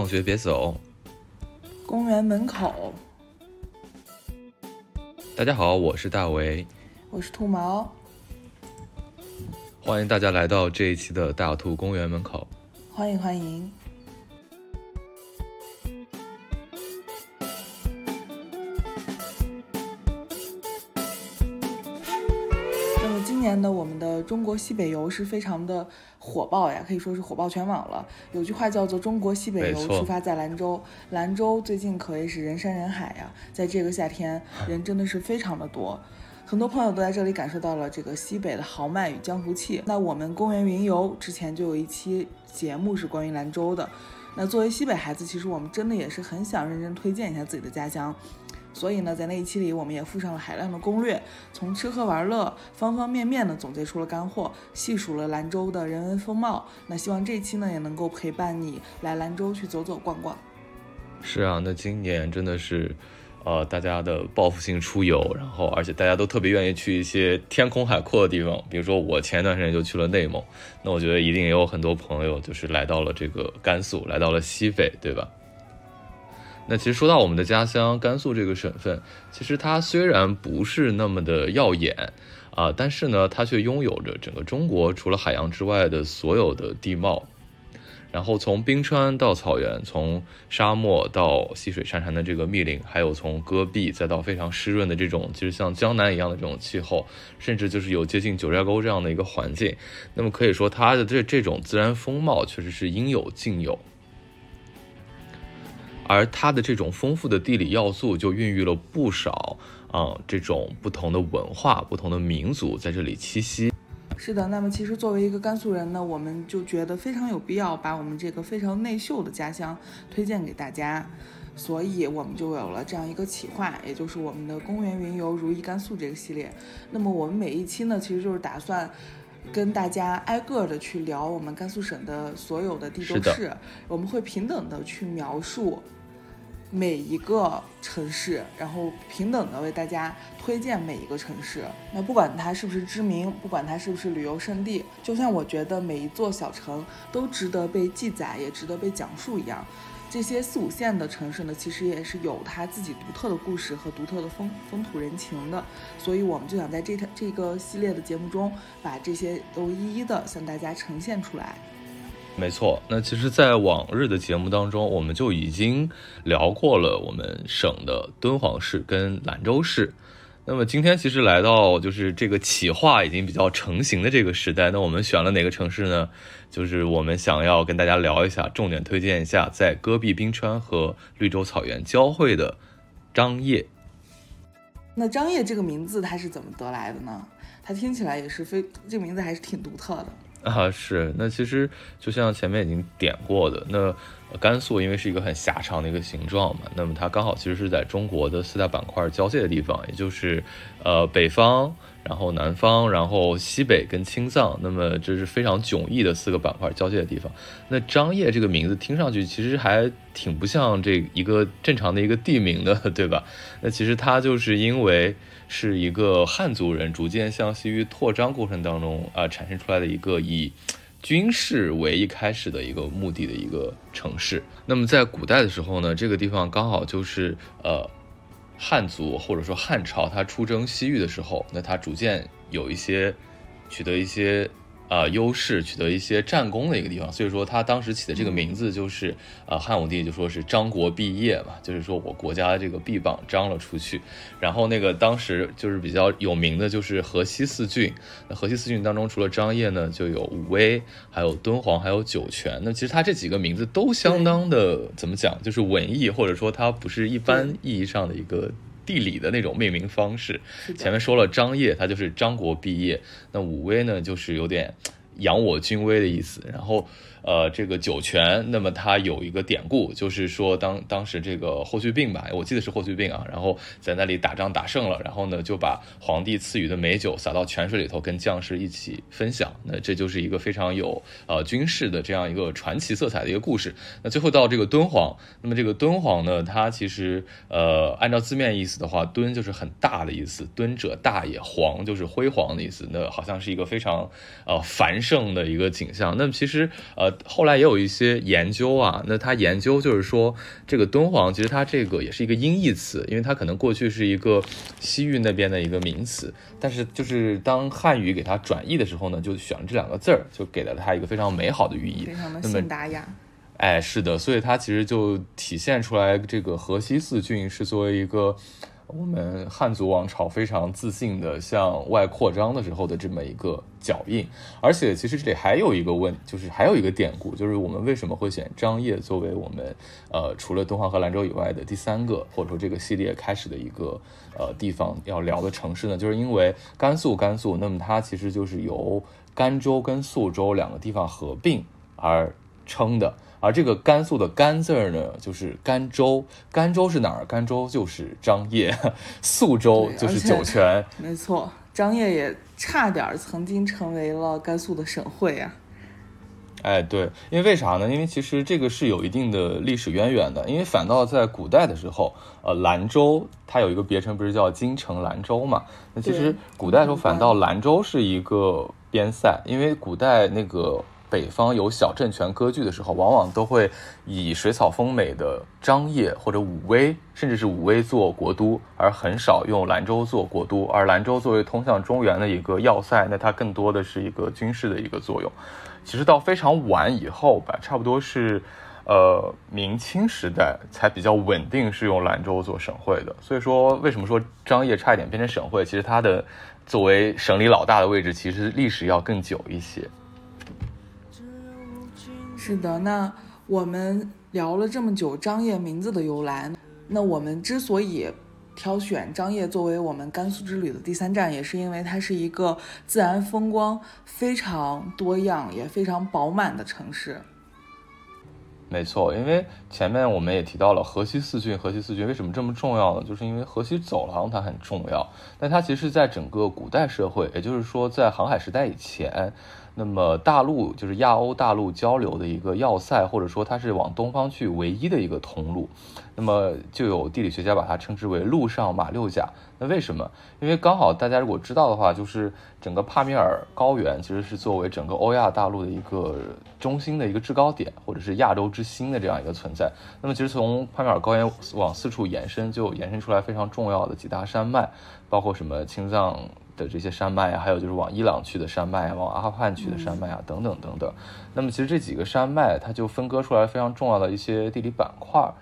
放学别走。公园门口，大家好，我是大为，我是兔毛，欢迎大家来到这一期的大兔公园门口。欢迎欢迎。中国西北游是非常的火爆呀，可以说是火爆全网了。有句话叫做“中国西北游出发在兰州”，兰州最近可谓是人山人海呀，在这个夏天，人真的是非常的多。很多朋友都在这里感受到了这个西北的豪迈与江湖气。那我们公园云游之前就有一期节目是关于兰州的。那作为西北孩子，其实我们真的也是很想认真推荐一下自己的家乡。所以呢，在那一期里，我们也附上了海量的攻略，从吃喝玩乐方方面面的总结出了干货，细数了兰州的人文风貌。那希望这一期呢，也能够陪伴你来兰州去走走逛逛。是啊，那今年真的是，呃，大家的报复性出游，然后而且大家都特别愿意去一些天空海阔的地方，比如说我前一段时间就去了内蒙，那我觉得一定也有很多朋友就是来到了这个甘肃，来到了西北，对吧？那其实说到我们的家乡甘肃这个省份，其实它虽然不是那么的耀眼啊，但是呢，它却拥有着整个中国除了海洋之外的所有的地貌。然后从冰川到草原，从沙漠到溪水潺潺的这个密林，还有从戈壁再到非常湿润的这种，其实像江南一样的这种气候，甚至就是有接近九寨沟这样的一个环境。那么可以说，它的这这种自然风貌确实是应有尽有。而它的这种丰富的地理要素，就孕育了不少啊、这种不同的文化、不同的民族在这里栖息。是的，那么其实作为一个甘肃人呢，我们就觉得非常有必要把我们这个非常内秀的家乡推荐给大家，所以我们就有了这样一个企划，也就是我们的“公园云游如意甘肃”这个系列。那么我们每一期呢，其实就是打算跟大家挨个的去聊我们甘肃省的所有的地州市，我们会平等的去描述。每一个城市，然后平等的为大家推荐每一个城市。那不管它是不是知名，不管它是不是旅游胜地，就像我觉得每一座小城都值得被记载，也值得被讲述一样。这些四五线的城市呢，其实也是有它自己独特的故事和独特的风风土人情的。所以我们就想在这条这个系列的节目中，把这些都一一的向大家呈现出来。没错，那其实，在往日的节目当中，我们就已经聊过了我们省的敦煌市跟兰州市。那么今天其实来到就是这个企划已经比较成型的这个时代，那我们选了哪个城市呢？就是我们想要跟大家聊一下，重点推荐一下在戈壁冰川和绿洲草原交汇的张掖。那张掖这个名字它是怎么得来的呢？它听起来也是非这个名字还是挺独特的。啊，是，那其实就像前面已经点过的，那甘肃因为是一个很狭长的一个形状嘛，那么它刚好其实是在中国的四大板块交界的地方，也就是呃北方，然后南方，然后西北跟青藏，那么这是非常迥异的四个板块交界的地方。那张掖这个名字听上去其实还挺不像这一个正常的一个地名的，对吧？那其实它就是因为。是一个汉族人逐渐向西域扩张过程当中啊、呃产生出来的一个以军事为一开始的一个目的的一个城市。那么在古代的时候呢，这个地方刚好就是呃汉族或者说汉朝他出征西域的时候，那他逐渐有一些取得一些。啊、优势取得一些战功的一个地方，所以说他当时起的这个名字就是，呃，汉武帝就说是张国毕业嘛，就是说我国家的这个臂膀张了出去，然后那个当时就是比较有名的就是河西四郡，那河西四郡当中除了张掖呢，就有武威，还有敦煌，还有酒泉。那其实他这几个名字都相当的怎么讲，就是文艺，或者说它不是一般意义上的一个。地理的那种命名方式，前面说了张掖，它就是张国毕业，那武威呢，就是有点扬我军威的意思，然后。呃，这个酒泉，那么它有一个典故，就是说当当时这个霍去病吧，我记得是霍去病啊，然后在那里打仗打胜了，然后呢就把皇帝赐予的美酒洒到泉水里头，跟将士一起分享。那这就是一个非常有呃军事的这样一个传奇色彩的一个故事。那最后到这个敦煌，那么这个敦煌呢，它其实呃按照字面意思的话，敦就是很大的意思，敦者大也，煌就是辉煌的意思。那好像是一个非常呃繁盛盛的一个景象。那么其实呃呃，后来也有一些研究啊，那他研究就是说，这个敦煌其实它这个也是一个音译词，因为它可能过去是一个西域那边的一个名词，但是就是当汉语给它转译的时候呢，就选了这两个字儿，就给了它一个非常美好的寓意，非常的信达雅。哎，是的，所以它其实就体现出来，这个河西四郡是作为一个。我们汉族王朝非常自信的向外扩张的时候的这么一个脚印，而且其实这里还有一个问，就是还有一个典故，就是我们为什么会选张掖作为我们呃除了敦煌和兰州以外的第三个，或者说这个系列开始的一个呃地方要聊的城市呢？就是因为甘肃，甘肃，那么它其实就是由甘州跟肃州两个地方合并而称的。而这个甘肃的甘字儿呢，就是甘州。甘州是哪儿？甘州就是张掖。肃州就是酒泉。没错，张掖也差点曾经成为了甘肃的省会啊。哎，对，因为为啥呢？因为其实这个是有一定的历史渊源的。因为反倒在古代的时候，呃，兰州它有一个别称，不是叫京城兰州嘛？那其实古代的时候反倒兰州是一个边塞，因为古代那个。北方有小政权割据的时候，往往都会以水草丰美的张掖或者武威，甚至是武威做国都，而很少用兰州做国都。而兰州作为通向中原的一个要塞，那它更多的是一个军事的一个作用。其实到非常晚以后吧，差不多是，呃，明清时代才比较稳定是用兰州做省会的。所以说，为什么说张掖差一点变成省会？其实它的作为省里老大的位置，其实历史要更久一些。是的，那我们聊了这么久张掖名字的由来，那我们之所以挑选张掖作为我们甘肃之旅的第三站，也是因为它是一个自然风光非常多样也非常饱满的城市。没错，因为前面我们也提到了河西四郡，河西四郡为什么这么重要呢？就是因为河西走廊它很重要，但它其实在整个古代社会，也就是说在航海时代以前。那么大陆就是亚欧大陆交流的一个要塞，或者说它是往东方去唯一的一个通路。那么就有地理学家把它称之为“陆上马六甲”。那为什么？因为刚好大家如果知道的话，就是整个帕米尔高原其实是作为整个欧亚大陆的一个中心的一个制高点，或者是亚洲之心的这样一个存在。那么其实从帕米尔高原往四处延伸，就延伸出来非常重要的几大山脉，包括什么青藏。的这些山脉啊，还有就是往伊朗去的山脉啊，往阿富汗去的山脉啊，等等等等。那么其实这几个山脉，它就分割出来非常重要的一些地理板块。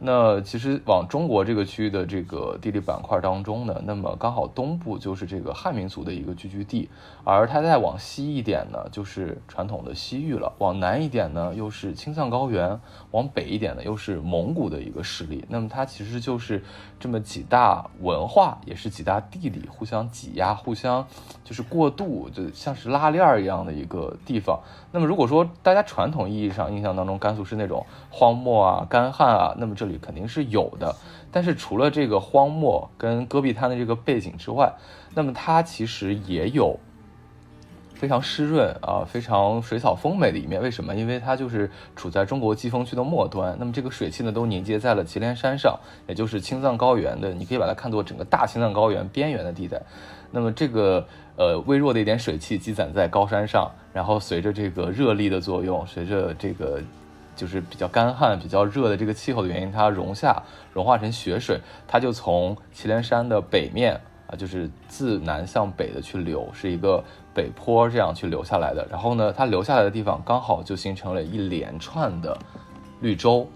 那其实往中国这个区域的这个地理板块当中呢，那么刚好东部就是这个汉民族的一个聚居地，而它再往西一点呢，就是传统的西域了；往南一点呢，又是青藏高原；往北一点呢，又是蒙古的一个势力。那么它其实就是这么几大文化，也是几大地理互相挤压、互相就是过渡，就像是拉链儿一样的一个地方。那么如果说大家传统意义上印象当中甘肃是那种荒漠啊、干旱啊，那么这里肯定是有的。但是除了这个荒漠跟戈壁滩的这个背景之外，那么它其实也有非常湿润啊、非常水草丰美的一面。为什么？因为它就是处在中国季风区的末端。那么这个水汽呢，都凝结在了祁连山上，也就是青藏高原的，你可以把它看作整个大青藏高原边缘的地带。那么这个。呃，微弱的一点水汽积攒在高山上，然后随着这个热力的作用，随着这个就是比较干旱、比较热的这个气候的原因，它融下融化成雪水，它就从祁连山的北面啊，就是自南向北的去流，是一个北坡这样去流下来的。然后呢，它流下来的地方刚好就形成了一连串的绿洲，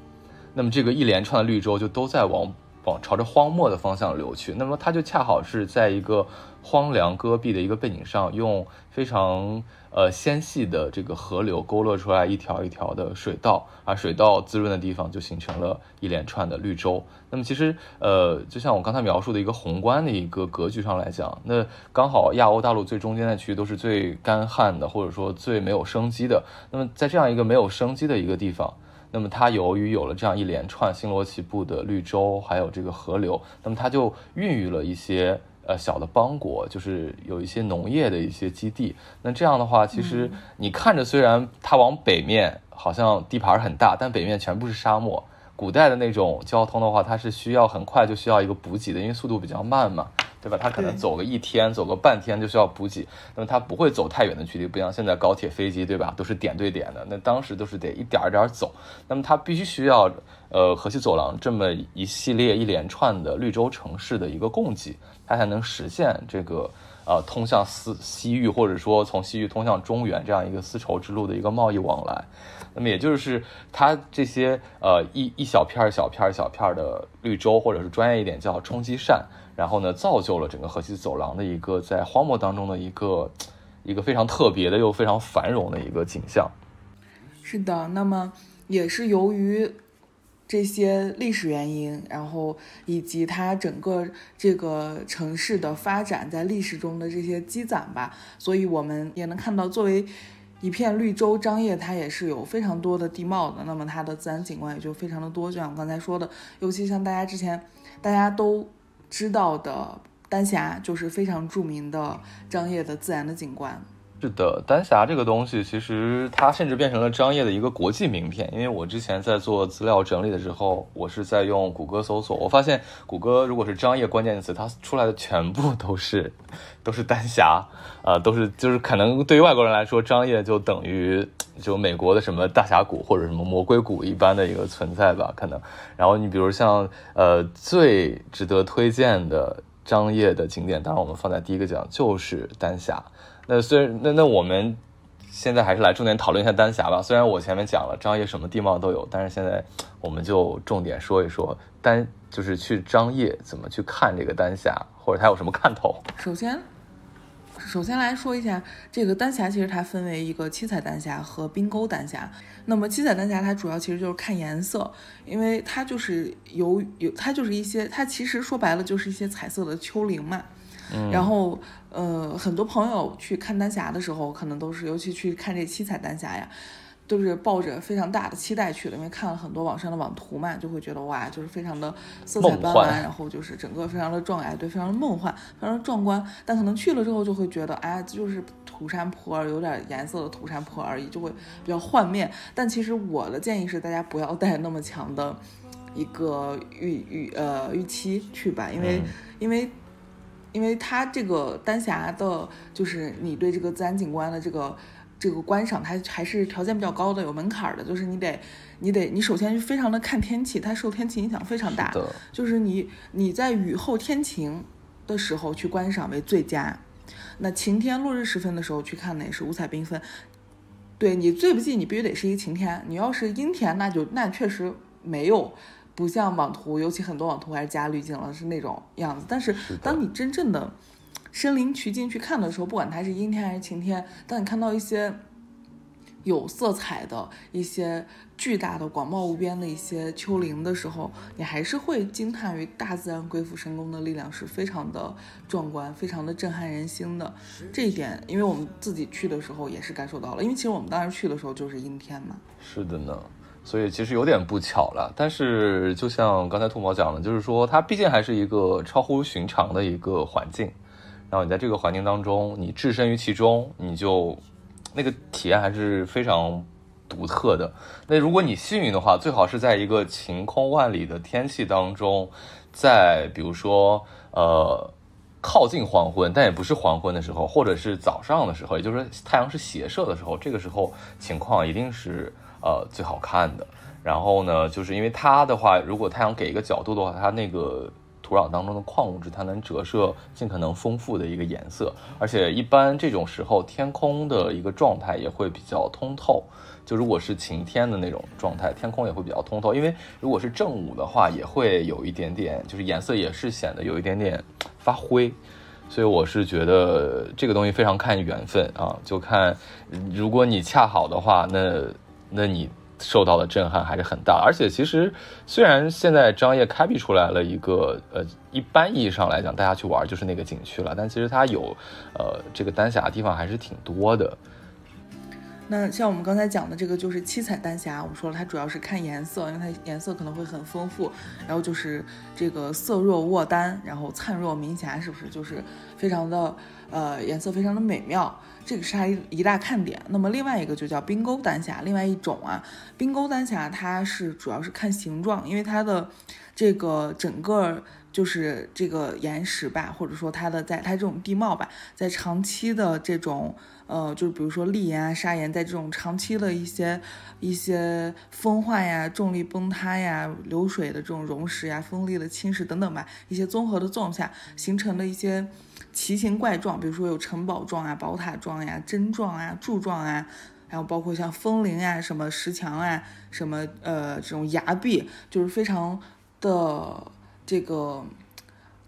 那么这个一连串的绿洲就都在往。往朝着荒漠的方向流去，那么它就恰好是在一个荒凉戈壁的一个背景上，用非常呃纤细的这个河流勾勒出来一条一条的水道，而水道滋润的地方就形成了一连串的绿洲。那么其实呃，就像我刚才描述的一个宏观的一个格局上来讲，那刚好亚欧大陆最中间的区域都是最干旱的，或者说最没有生机的。那么在这样一个没有生机的一个地方。那么它由于有了这样一连串星罗棋布的绿洲，还有这个河流，那么它就孕育了一些呃小的邦国，就是有一些农业的一些基地。那这样的话，其实你看着虽然它往北面好像地盘很大，但北面全部是沙漠。古代的那种交通的话，它是需要很快就需要一个补给的，因为速度比较慢嘛。对吧？他可能走个一天，走个半天就需要补给，那么他不会走太远的距离，不像现在高铁、飞机，对吧？都是点对点的，那当时都是得一点儿点儿走，那么他必须需要呃河西走廊这么一系列一连串的绿洲城市的一个供给，它才能实现这个。呃，通向西西域，或者说从西域通向中原这样一个丝绸之路的一个贸易往来，那么也就是它这些呃一一小片儿小片儿小片儿的绿洲，或者是专业一点叫冲积扇，然后呢，造就了整个河西走廊的一个在荒漠当中的一个一个非常特别的又非常繁荣的一个景象。是的，那么也是由于。这些历史原因，然后以及它整个这个城市的发展在历史中的这些积攒吧，所以我们也能看到，作为一片绿洲，张掖它也是有非常多的地貌的，那么它的自然景观也就非常的多。就像我刚才说的，尤其像大家之前大家都知道的丹霞，就是非常著名的张掖的自然的景观。是的，丹霞这个东西，其实它甚至变成了张掖的一个国际名片。因为我之前在做资料整理的时候，我是在用谷歌搜索，我发现谷歌如果是张掖关键词，它出来的全部都是都是丹霞，呃，都是就是可能对于外国人来说，张掖就等于就美国的什么大峡谷或者什么魔鬼谷一般的一个存在吧，可能。然后你比如像呃最值得推荐的张掖的景点，当然我们放在第一个讲就是丹霞。那虽然那那我们现在还是来重点讨论一下丹霞吧。虽然我前面讲了张掖什么地貌都有，但是现在我们就重点说一说丹，就是去张掖怎么去看这个丹霞，或者它有什么看头。首先，首先来说一下这个丹霞，其实它分为一个七彩丹霞和冰沟丹霞。那么七彩丹霞它主要其实就是看颜色，因为它就是有有它就是一些它其实说白了就是一些彩色的丘陵嘛。然后，呃，很多朋友去看丹霞的时候，可能都是，尤其去看这七彩丹霞呀，都是抱着非常大的期待去的，因为看了很多网上的网图嘛，就会觉得哇，就是非常的色彩斑斓，然后就是整个非常的壮哎，对，非常的梦幻，非常的壮观。但可能去了之后，就会觉得，哎，就是土山坡，有点颜色的土山坡而已，就会比较幻灭。但其实我的建议是，大家不要带那么强的一个预预呃预期去吧，因为因为。因为它这个丹霞的，就是你对这个自然景观的这个这个观赏，它还是条件比较高的，有门槛的。就是你得，你得，你首先非常的看天气，它受天气影响非常大。就是你你在雨后天晴的时候去观赏为最佳，那晴天落日时分的时候去看呢，也是五彩缤纷。对你最不济，你必须得是一个晴天。你要是阴天，那就那确实没有。不像网图，尤其很多网图还是加滤镜了，是那种样子。但是当你真正的身临其境去看的时候，不管它是阴天还是晴天，当你看到一些有色彩的一些巨大的、广袤无边的一些丘陵的时候，你还是会惊叹于大自然鬼斧神工的力量是非常的壮观、非常的震撼人心的。这一点，因为我们自己去的时候也是感受到了，因为其实我们当时去的时候就是阴天嘛。是的呢。所以其实有点不巧了，但是就像刚才兔毛讲的，就是说它毕竟还是一个超乎寻常的一个环境，然后你在这个环境当中，你置身于其中，你就那个体验还是非常独特的。那如果你幸运的话，最好是在一个晴空万里的天气当中，在比如说呃靠近黄昏，但也不是黄昏的时候，或者是早上的时候，也就是说太阳是斜射的时候，这个时候情况一定是。呃，最好看的。然后呢，就是因为它的话，如果太阳给一个角度的话，它那个土壤当中的矿物质，它能折射尽可能丰富的一个颜色。而且一般这种时候，天空的一个状态也会比较通透。就如果是晴天的那种状态，天空也会比较通透。因为如果是正午的话，也会有一点点，就是颜色也是显得有一点点发灰。所以我是觉得这个东西非常看缘分啊，就看如果你恰好的话，那。那你受到的震撼还是很大，而且其实虽然现在张掖开辟出来了一个呃，一般意义上来讲，大家去玩就是那个景区了，但其实它有呃这个丹霞地方还是挺多的。那像我们刚才讲的这个就是七彩丹霞，我们说了它主要是看颜色，因为它颜色可能会很丰富。然后就是这个色若卧丹，然后灿若明霞，是不是就是非常的呃颜色非常的美妙？这个是它一大看点。那么另外一个就叫冰沟丹霞，另外一种啊，冰沟丹霞它是主要是看形状，因为它的这个整个。就是这个岩石吧，或者说它的在它这种地貌吧，在长期的这种呃，就是比如说砾岩啊、砂岩，在这种长期的一些一些风化呀、重力崩塌呀、流水的这种溶蚀呀、风力的侵蚀等等吧，一些综合的作用下形成的一些奇形怪状，比如说有城堡状啊、宝塔状呀、针状啊、柱状啊，然后包括像风铃啊、什么石墙啊、什么呃这种崖壁，就是非常的。这个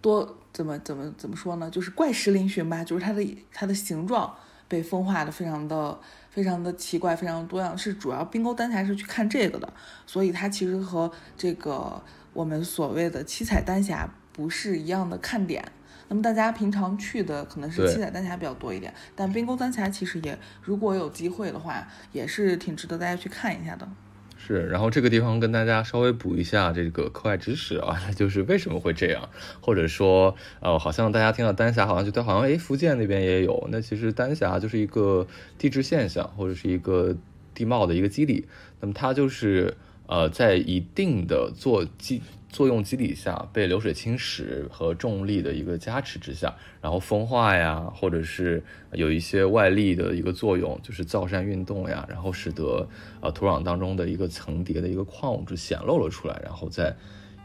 多怎么怎么怎么说呢？就是怪石嶙峋吧，就是它的它的形状被风化的非常的非常的奇怪，非常多样。是主要冰沟丹霞是去看这个的，所以它其实和这个我们所谓的七彩丹霞不是一样的看点。那么大家平常去的可能是七彩丹霞比较多一点，但冰沟丹霞其实也如果有机会的话，也是挺值得大家去看一下的。是，然后这个地方跟大家稍微补一下这个课外知识啊，就是为什么会这样，或者说，呃，好像大家听到丹霞，好像觉得好像诶，福建那边也有，那其实丹霞就是一个地质现象，或者是一个地貌的一个机理，那么它就是呃，在一定的做基。作用机理下被流水侵蚀和重力的一个加持之下，然后风化呀，或者是有一些外力的一个作用，就是造山运动呀，然后使得呃土壤当中的一个层叠的一个矿物质显露了出来，然后在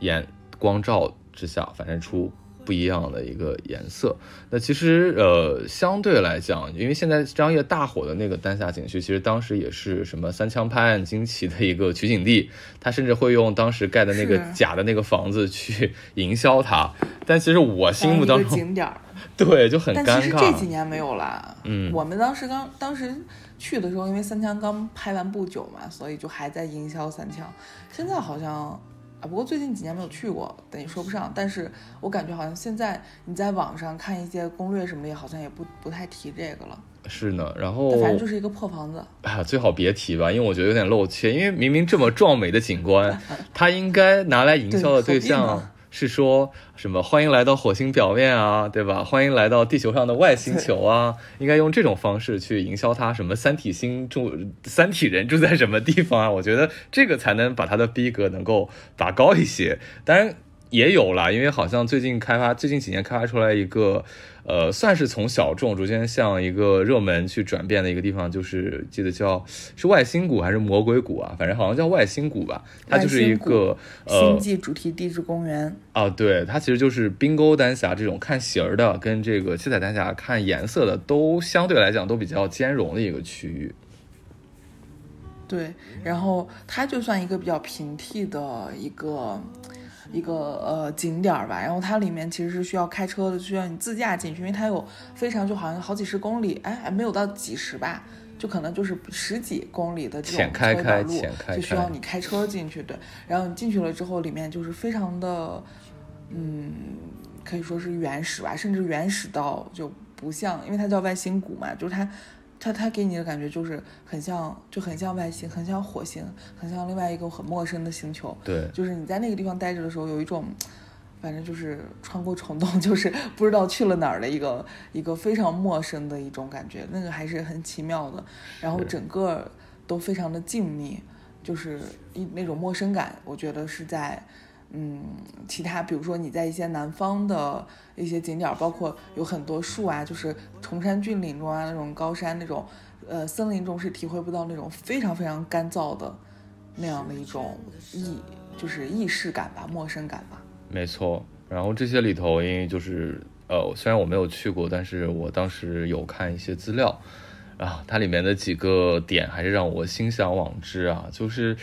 眼光照之下反射出。不一样的一个颜色，那其实呃相对来讲，因为现在张掖大火的那个丹霞景区，其实当时也是什么三枪拍案惊奇的一个取景地，他甚至会用当时盖的那个假的那个房子去营销它。但其实我心目当中景点儿，对就很尴尬。但其实这几年没有了。嗯，我们当时刚当时去的时候，因为三枪刚拍完不久嘛，所以就还在营销三枪。现在好像。啊，不过最近几年没有去过，等于说不上。但是我感觉好像现在你在网上看一些攻略什么的，好像也不不太提这个了。是呢，然后反正就是一个破房子。啊，最好别提吧，因为我觉得有点露怯。因为明明这么壮美的景观，它应该拿来营销的对象。是说什么欢迎来到火星表面啊，对吧？欢迎来到地球上的外星球啊，应该用这种方式去营销它。什么三体星住，三体人住在什么地方啊？我觉得这个才能把它的逼格能够拔高一些。当然。也有啦，因为好像最近开发，最近几年开发出来一个，呃，算是从小众逐渐向一个热门去转变的一个地方，就是记得叫是外星谷还是魔鬼谷啊？反正好像叫外星谷吧。它就是一个呃星际主题地质公园啊。对，它其实就是冰沟丹霞这种看形儿的，跟这个七彩丹霞看颜色的，都相对来讲都比较兼容的一个区域。对，然后它就算一个比较平替的一个。一个呃景点儿吧，然后它里面其实是需要开车的，需要你自驾进去，因为它有非常就好像好几十公里，哎，还没有到几十吧，就可能就是十几公里的这种车道路，就需要你开车进去，对。然后你进去了之后，里面就是非常的，嗯，可以说是原始吧，甚至原始到就不像，因为它叫外星谷嘛，就是它。它它给你的感觉就是很像，就很像外星，很像火星，很像另外一个很陌生的星球。对，就是你在那个地方待着的时候，有一种，反正就是穿过虫洞，就是不知道去了哪儿的一个一个非常陌生的一种感觉，那个还是很奇妙的。然后整个都非常的静谧，就是一那种陌生感，我觉得是在。嗯，其他比如说你在一些南方的一些景点，包括有很多树啊，就是崇山峻岭中啊，那种高山那种，呃，森林中是体会不到那种非常非常干燥的那样的一种异，就是异世感吧，陌生感吧。没错，然后这些里头，因为就是呃，虽然我没有去过，但是我当时有看一些资料啊，它里面的几个点还是让我心向往之啊，就是。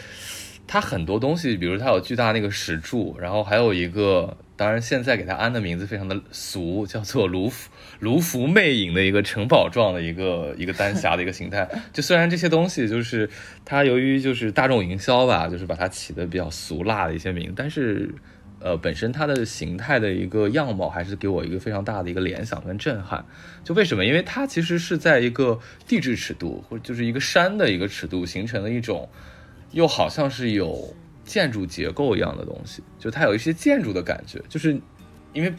它很多东西，比如它有巨大那个石柱，然后还有一个，当然现在给它安的名字非常的俗，叫做卢浮卢浮魅影的一个城堡状的一个一个丹霞的一个形态。就虽然这些东西就是它由于就是大众营销吧，就是把它起的比较俗辣的一些名，但是呃，本身它的形态的一个样貌，还是给我一个非常大的一个联想跟震撼。就为什么？因为它其实是在一个地质尺度，或者就是一个山的一个尺度形成的一种，又好像是有建筑结构一样的东西。就它有一些建筑的感觉，就是因为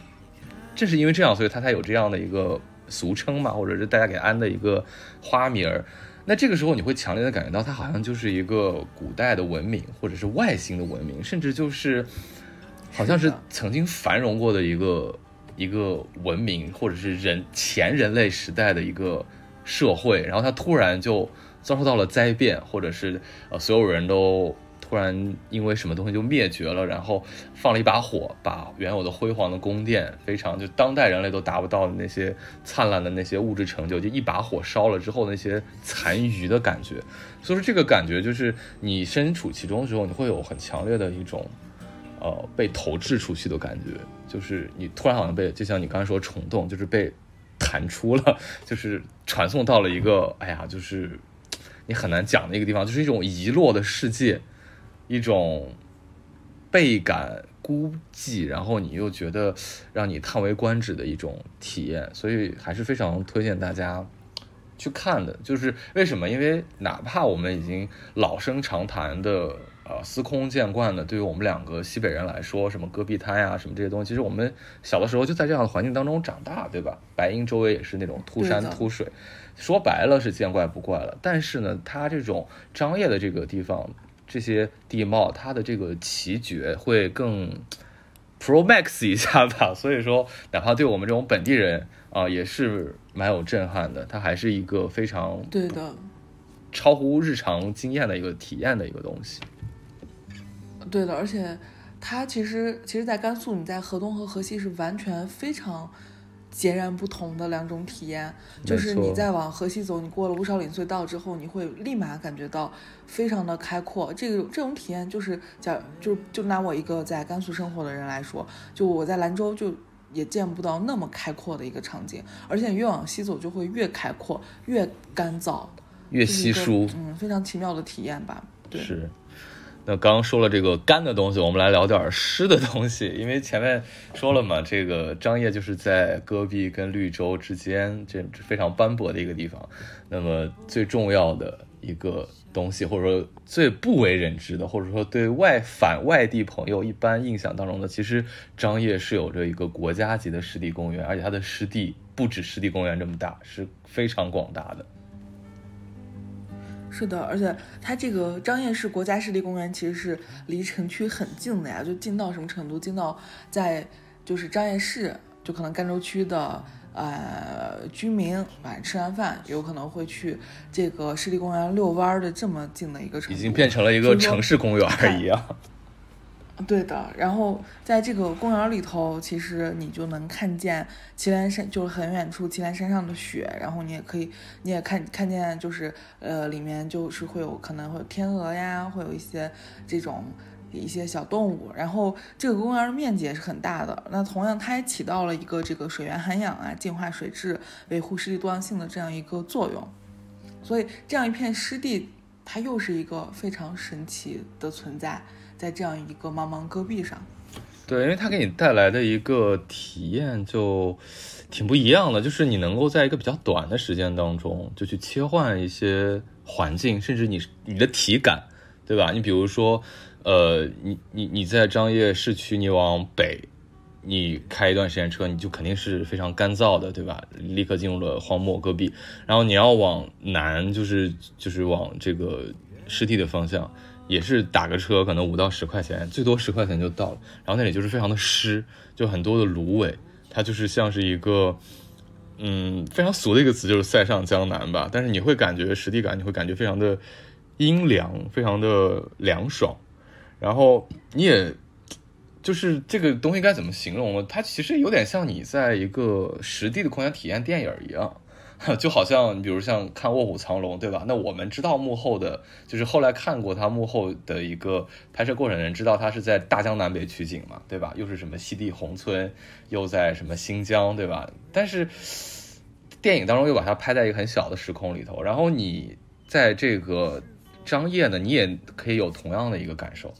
正是因为这样，所以它才有这样的一个俗称嘛，或者是大家给安的一个花名儿。那这个时候你会强烈的感觉到，它好像就是一个古代的文明，或者是外星的文明，甚至就是。好像是曾经繁荣过的一个一个文明，或者是人前人类时代的一个社会，然后它突然就遭受到了灾变，或者是呃所有人都突然因为什么东西就灭绝了，然后放了一把火，把原有的辉煌的宫殿，非常就当代人类都达不到的那些灿烂的那些物质成就，就一把火烧了之后那些残余的感觉。所以说这个感觉就是你身处其中的时候，你会有很强烈的一种。呃，被投掷出去的感觉，就是你突然好像被，就像你刚才说虫洞，就是被弹出了，就是传送到了一个，哎呀，就是你很难讲的一个地方，就是一种遗落的世界，一种倍感孤寂，然后你又觉得让你叹为观止的一种体验，所以还是非常推荐大家去看的。就是为什么？因为哪怕我们已经老生常谈的。呃，司空见惯的，对于我们两个西北人来说，什么戈壁滩呀，什么这些东西，其实我们小的时候就在这样的环境当中长大，对吧？白银周围也是那种秃山秃水，说白了是见怪不怪了。但是呢，它这种张掖的这个地方，这些地貌，它的这个奇绝会更 pro max 一下吧。所以说，哪怕对我们这种本地人啊，也是蛮有震撼的。它还是一个非常对的，超乎日常经验的一个体验的一个东西。对的，而且它其实其实，在甘肃，你在河东和河西是完全非常截然不同的两种体验。就是你在往河西走，你过了乌绍岭隧道之后，你会立马感觉到非常的开阔。这个这种体验就是讲，就就拿我一个在甘肃生活的人来说，就我在兰州就也见不到那么开阔的一个场景。而且越往西走，就会越开阔，越干燥，越稀疏。嗯，非常奇妙的体验吧？对。是。那刚刚说了这个干的东西，我们来聊点湿的东西。因为前面说了嘛，这个张掖就是在戈壁跟绿洲之间，这非常斑驳的一个地方。那么最重要的一个东西，或者说最不为人知的，或者说对外反外地朋友一般印象当中的，其实张掖是有着一个国家级的湿地公园，而且它的湿地不止湿地公园这么大，是非常广大的。是的，而且它这个张掖市国家湿地公园其实是离城区很近的呀，就近到什么程度？近到在就是张掖市，就可能赣州区的呃居民晚上吃完饭，有可能会去这个湿地公园遛弯的这么近的一个程度，已经变成了一个城市公园一样。对的，然后在这个公园里头，其实你就能看见祁连山，就是很远处祁连山上的雪，然后你也可以，你也看看见，就是呃，里面就是会有可能会有天鹅呀，会有一些这种一些小动物，然后这个公园的面积也是很大的，那同样它也起到了一个这个水源涵养啊、净化水质、维护湿地多样性的这样一个作用，所以这样一片湿地，它又是一个非常神奇的存在。在这样一个茫茫戈壁上，对，因为它给你带来的一个体验就挺不一样的，就是你能够在一个比较短的时间当中就去切换一些环境，甚至你你的体感，对吧？你比如说，呃，你你你在张掖市区，你往北，你开一段时间车，你就肯定是非常干燥的，对吧？立刻进入了荒漠戈壁，然后你要往南，就是就是往这个湿地的方向。也是打个车，可能五到十块钱，最多十块钱就到了。然后那里就是非常的湿，就很多的芦苇，它就是像是一个，嗯，非常俗的一个词，就是塞上江南吧。但是你会感觉实地感，你会感觉非常的阴凉，非常的凉爽。然后你也，就是这个东西该怎么形容呢？它其实有点像你在一个实地的空间体验电影一样。就好像你比如像看《卧虎藏龙》，对吧？那我们知道幕后的，就是后来看过他幕后的一个拍摄过程的人，知道他是在大江南北取景嘛，对吧？又是什么西递宏村，又在什么新疆，对吧？但是电影当中又把它拍在一个很小的时空里头，然后你在这个张掖呢，你也可以有同样的一个感受，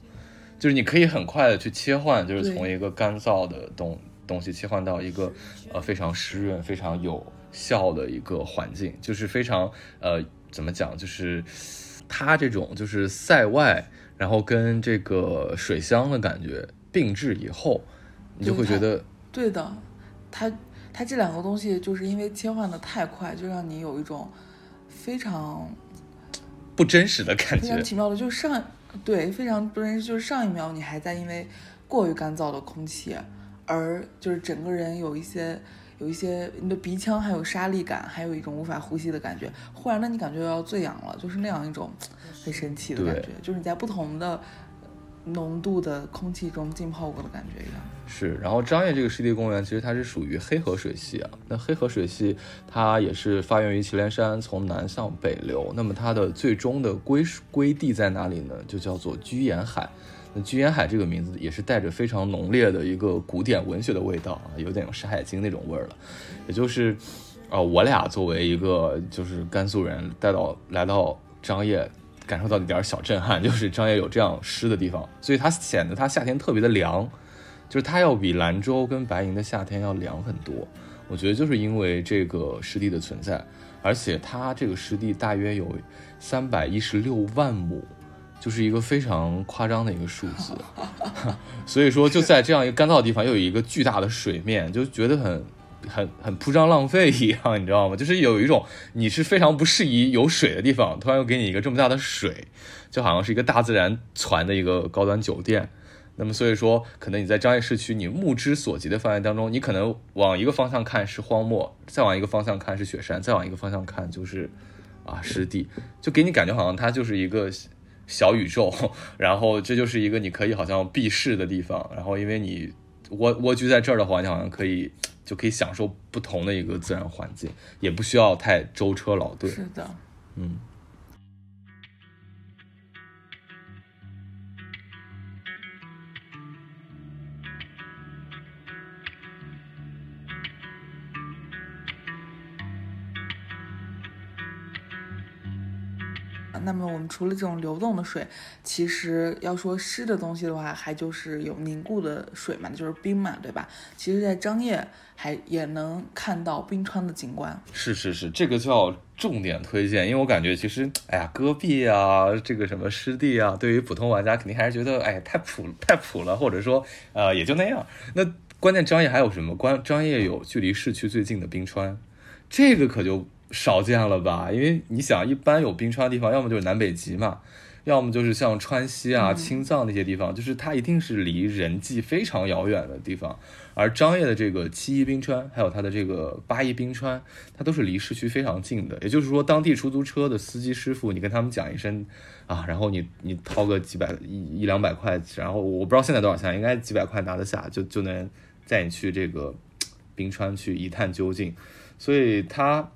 就是你可以很快的去切换，就是从一个干燥的东东西切换到一个呃非常湿润、非常有效的一个环境，就是非常呃怎么讲，就是它这种就是塞外，然后跟这个水乡的感觉并置以后，你就会觉得对的，它它这两个东西就是因为切换的太快，就让你有一种非常不真实的感觉。非常奇妙的，就是上对非常不真实，就是上一秒你还在因为过于干燥的空气，而就是整个人有一些有一些你的鼻腔还有沙粒感，还有一种无法呼吸的感觉。忽然呢，你感觉要醉氧了，就是那样一种很神奇的感觉，就是你在不同的浓度的空气中浸泡过的感觉一样。是，然后张掖这个湿地公园其实它是属于黑河水系啊。那黑河水系它也是发源于祁连山，从南向北流。那么它的最终的归属归地在哪里呢？就叫做居延海。居延海这个名字也是带着非常浓烈的一个古典文学的味道啊，有点《山海经》那种味儿了。也就是，呃，我俩作为一个就是甘肃人，带到来到张掖。感受到一点小震撼，就是张掖有这样湿的地方，所以它显得它夏天特别的凉，就是它要比兰州跟白银的夏天要凉很多。我觉得就是因为这个湿地的存在，而且它这个湿地大约有三百一十六万亩，就是一个非常夸张的一个数字。所以说，就在这样一个干燥的地方，又有一个巨大的水面，就觉得很。很很铺张浪费一样，你知道吗？就是有一种你是非常不适宜有水的地方，突然又给你一个这么大的水，就好像是一个大自然传的一个高端酒店。那么所以说，可能你在张掖市区，你目之所及的范围当中，你可能往一个方向看是荒漠，再往一个方向看是雪山，再往一个方向看就是啊湿地，就给你感觉好像它就是一个小宇宙，然后这就是一个你可以好像避世的地方，然后因为你蜗蜗居在这儿的话，你好像可以。就可以享受不同的一个自然环境，也不需要太舟车劳顿。是的，嗯。那么我们除了这种流动的水，其实要说湿的东西的话，还就是有凝固的水嘛，就是冰嘛，对吧？其实，在张掖还也能看到冰川的景观。是是是，这个就要重点推荐，因为我感觉其实，哎呀，戈壁啊，这个什么湿地啊，对于普通玩家肯定还是觉得，哎，太普太普了，或者说，呃，也就那样。那关键张掖还有什么？关张掖有距离市区最近的冰川，这个可就。少见了吧？因为你想，一般有冰川的地方，要么就是南北极嘛，要么就是像川西啊、青藏那些地方，就是它一定是离人迹非常遥远的地方。而张掖的这个七一冰川，还有它的这个八一冰川，它都是离市区非常近的。也就是说，当地出租车的司机师傅，你跟他们讲一声啊，然后你你掏个几百一一两百块，然后我不知道现在多少钱，应该几百块拿得下，就就能带你去这个冰川去一探究竟。所以它。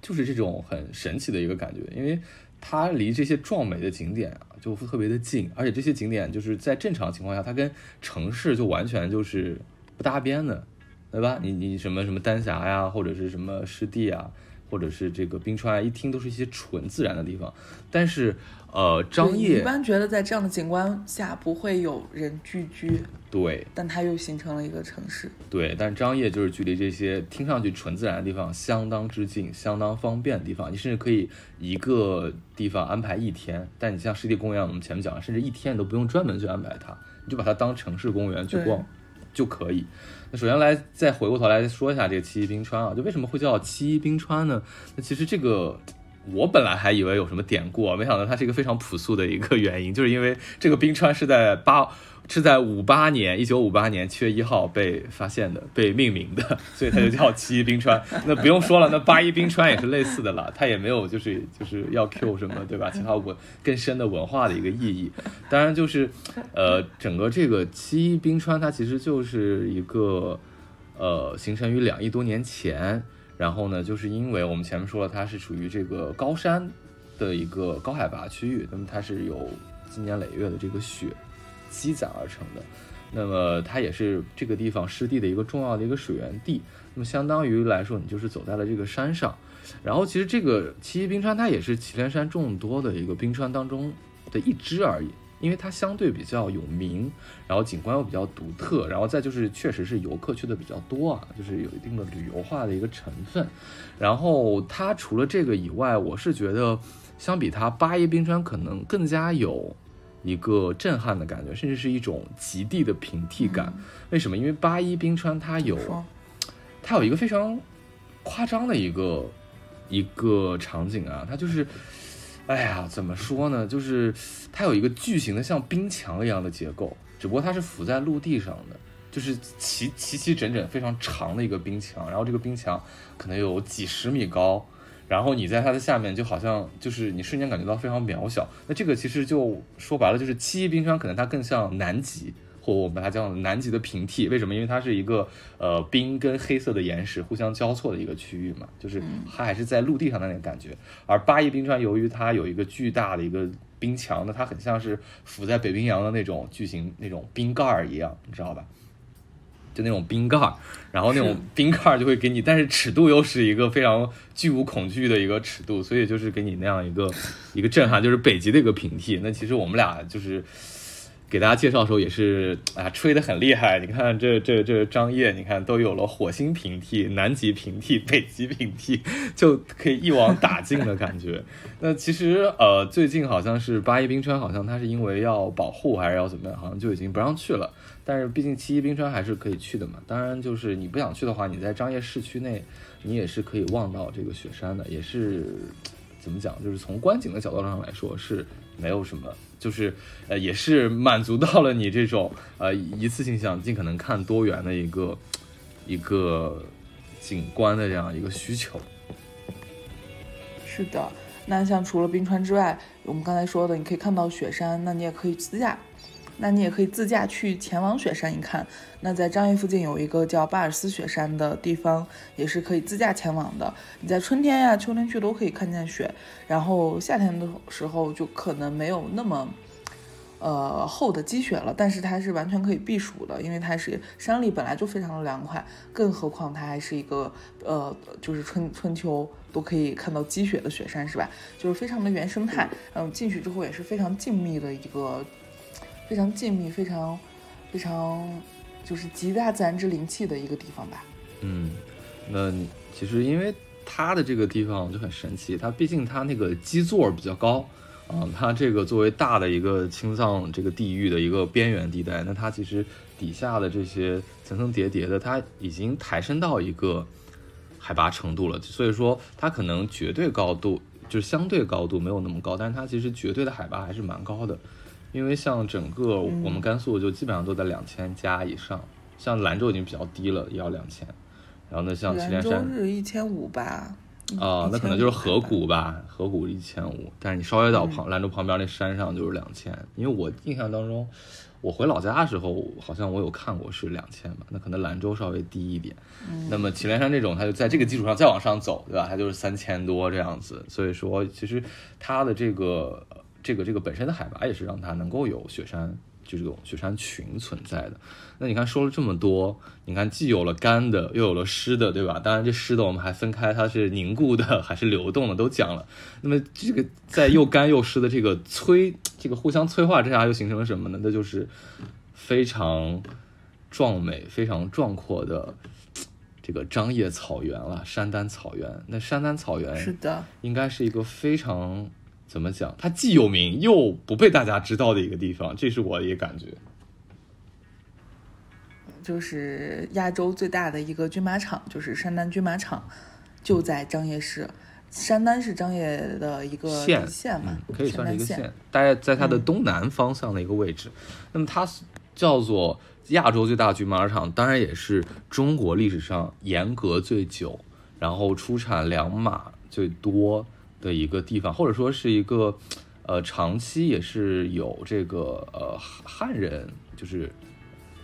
就是这种很神奇的一个感觉，因为它离这些壮美的景点啊就特别的近，而且这些景点就是在正常情况下，它跟城市就完全就是不搭边的，对吧？你你什么什么丹霞呀，或者是什么湿地啊，或者是这个冰川啊，一听都是一些纯自然的地方，但是呃，张掖一般觉得在这样的景观下不会有人聚居。对，但它又形成了一个城市。对，但张掖就是距离这些听上去纯自然的地方相当之近，相当方便的地方。你甚至可以一个地方安排一天。但你像湿地公园，我们前面讲，甚至一天你都不用专门去安排它，你就把它当城市公园去逛就可以。那首先来再回过头来说一下这个七一冰川啊，就为什么会叫七一冰川呢？那其实这个我本来还以为有什么典故，没想到它是一个非常朴素的一个原因，就是因为这个冰川是在八。是在五八年，一九五八年七月一号被发现的，被命名的，所以它就叫七一冰川。那不用说了，那八一冰川也是类似的了，它也没有就是就是要 Q 什么，对吧？其他文更深的文化的一个意义。当然就是，呃，整个这个七一冰川它其实就是一个，呃，形成于两亿多年前。然后呢，就是因为我们前面说了，它是属于这个高山的一个高海拔区域，那么它是有经年累月的这个雪。积攒而成的，那么它也是这个地方湿地的一个重要的一个水源地。那么相当于来说，你就是走在了这个山上。然后其实这个七一冰川它也是祁连山众多的一个冰川当中的一支而已。因为它相对比较有名，然后景观又比较独特，然后再就是确实是游客去的比较多啊，就是有一定的旅游化的一个成分。然后它除了这个以外，我是觉得相比它八一冰川可能更加有一个震撼的感觉，甚至是一种极地的平替感。为什么？因为八一冰川它有它有一个非常夸张的一个一个场景啊，它就是。哎呀，怎么说呢？就是它有一个巨型的像冰墙一样的结构，只不过它是浮在陆地上的，就是齐齐齐整整非常长的一个冰墙。然后这个冰墙可能有几十米高，然后你在它的下面就好像就是你瞬间感觉到非常渺小。那这个其实就说白了，就是七一冰川可能它更像南极。或我们把它叫南极的平替，为什么？因为它是一个呃冰跟黑色的岩石互相交错的一个区域嘛，就是它还是在陆地上的那个感觉。而八一冰川由于它有一个巨大的一个冰墙，那它很像是浮在北冰洋的那种巨型那种冰盖儿一样，你知道吧？就那种冰盖儿，然后那种冰盖儿就会给你，但是尺度又是一个非常巨无恐惧的一个尺度，所以就是给你那样一个一个震撼，就是北极的一个平替。那其实我们俩就是。给大家介绍的时候也是啊，吹得很厉害。你看这这这张掖，你看都有了火星平替、南极平替、北极平替，就可以一网打尽的感觉。那其实呃，最近好像是八一冰川，好像它是因为要保护还是要怎么样，好像就已经不让去了。但是毕竟七一冰川还是可以去的嘛。当然就是你不想去的话，你在张掖市区内，你也是可以望到这个雪山的，也是怎么讲，就是从观景的角度上来说是没有什么。就是呃，也是满足到了你这种呃一次性想尽可能看多元的一个一个景观的这样一个需求。是的，那像除了冰川之外，我们刚才说的，你可以看到雪山，那你也可以自驾，那你也可以自驾去前往雪山一看。那在张掖附近有一个叫巴尔斯雪山的地方，也是可以自驾前往的。你在春天呀、秋天去都可以看见雪。然后夏天的时候就可能没有那么，呃厚的积雪了，但是它是完全可以避暑的，因为它是山里本来就非常的凉快，更何况它还是一个呃就是春春秋都可以看到积雪的雪山，是吧？就是非常的原生态，嗯，进去之后也是非常静谧的一个，非常静谧、非常非常就是极大自然之灵气的一个地方吧。嗯，那其实因为。它的这个地方就很神奇，它毕竟它那个基座比较高，啊，它这个作为大的一个青藏这个地域的一个边缘地带，那它其实底下的这些层层叠叠的，它已经抬升到一个海拔程度了，所以说它可能绝对高度就是相对高度没有那么高，但是它其实绝对的海拔还是蛮高的，因为像整个我们甘肃就基本上都在两千加以上，像兰州已经比较低了，也要两千。然后呢，像祁连山是一千五吧？啊，那可能就是河谷吧，河谷一千五。但是你稍微到旁兰州旁边那山上就是两千，因为我印象当中，我回老家的时候好像我有看过是两千吧。那可能兰州稍微低一点。那么祁连山这种，它就在这个基础上再往上走，对吧？它就是三千多这样子。所以说，其实它的这个这个这个本身的海拔也是让它能够有雪山。就这种雪山群存在的，那你看说了这么多，你看既有了干的，又有了湿的，对吧？当然这湿的我们还分开，它是凝固的还是流动的，都讲了。那么这个在又干又湿的这个催，这个互相催化之下，又形成了什么呢？那就是非常壮美、非常壮阔的这个张掖草原了，山丹草原。那山丹草原是的，应该是一个非常。怎么讲？它既有名又不被大家知道的一个地方，这是我的一个感觉。就是亚洲最大的一个军马场，就是山丹军马场，就在张掖市。山丹是张掖的一个县县嘛，可以算是一个县，大概在它的东南方向的一个位置。那么它叫做亚洲最大军马场，当然也是中国历史上严格最久，然后出产良马最多。的一个地方，或者说是一个，呃，长期也是有这个呃汉人，就是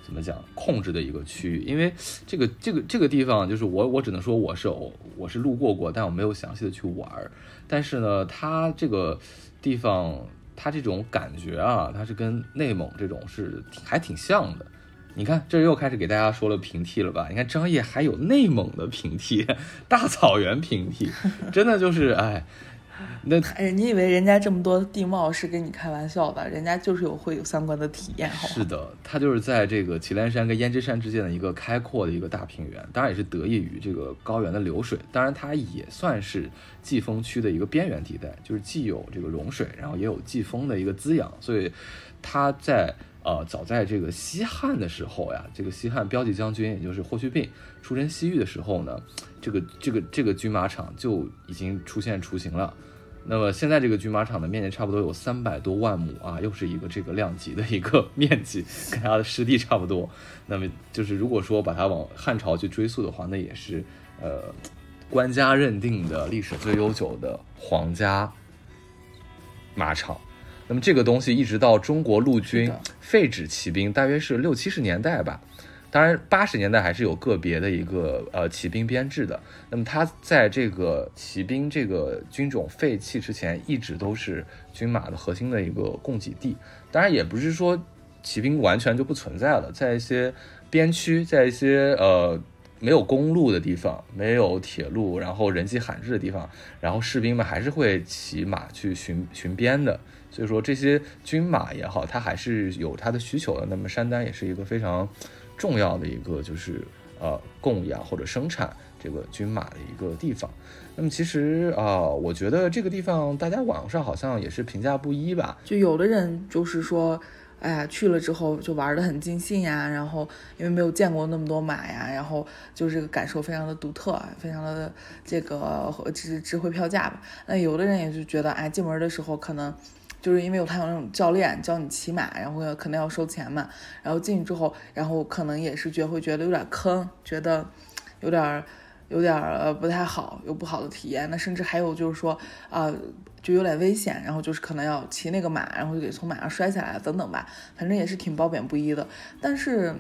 怎么讲控制的一个区域。因为这个这个这个地方，就是我我只能说我是偶我是路过过，但我没有详细的去玩儿。但是呢，它这个地方，它这种感觉啊，它是跟内蒙这种是还挺像的。你看，这又开始给大家说了平替了吧？你看张掖还有内蒙的平替，大草原平替，真的就是哎，那哎，你以为人家这么多地貌是跟你开玩笑的？人家就是有会有相关的体验，好是的，它就是在这个祁连山跟胭脂山之间的一个开阔的一个大平原，当然也是得益于这个高原的流水，当然它也算是季风区的一个边缘地带，就是既有这个融水，然后也有季风的一个滋养，所以它在呃早在这个西汉的时候呀，这个西汉骠骑将军也就是霍去病出身西域的时候呢，这个这个这个军马场就已经出现雏形了。那么现在这个军马场的面积差不多有三百多万亩啊，又是一个这个量级的一个 面积，跟它的湿地差不多。那么就是如果说把它往汉朝去追溯的话，那也是呃官家认定的历史最悠久的皇家马场。那么这个东西一直到中国陆军废止骑兵，大约是六七十年代吧。当然，八十年代还是有个别的一个呃骑兵编制的。那么它在这个骑兵这个军种废弃之前，一直都是军马的核心的一个供给地。当然，也不是说骑兵完全就不存在了，在一些边区，在一些呃没有公路的地方，没有铁路，然后人迹罕至的地方，然后士兵们还是会骑马去巡巡边的。所以说，这些军马也好，它还是有它的需求的。那么山丹也是一个非常。重要的一个就是呃供养或者生产这个军马的一个地方。那么其实啊，我觉得这个地方大家网上好像也是评价不一吧。就有的人就是说，哎呀去了之后就玩的很尽兴呀，然后因为没有见过那么多马呀，然后就这个感受非常的独特，非常的这个值值回票价吧。那有的人也是觉得，哎进门的时候可能。就是因为有他有那种教练教你骑马，然后可能要收钱嘛，然后进去之后，然后可能也是觉会觉得有点坑，觉得有点有点呃不太好，有不好的体验。那甚至还有就是说啊，就有点危险，然后就是可能要骑那个马，然后就给从马上摔下来等等吧，反正也是挺褒贬不一的。但是，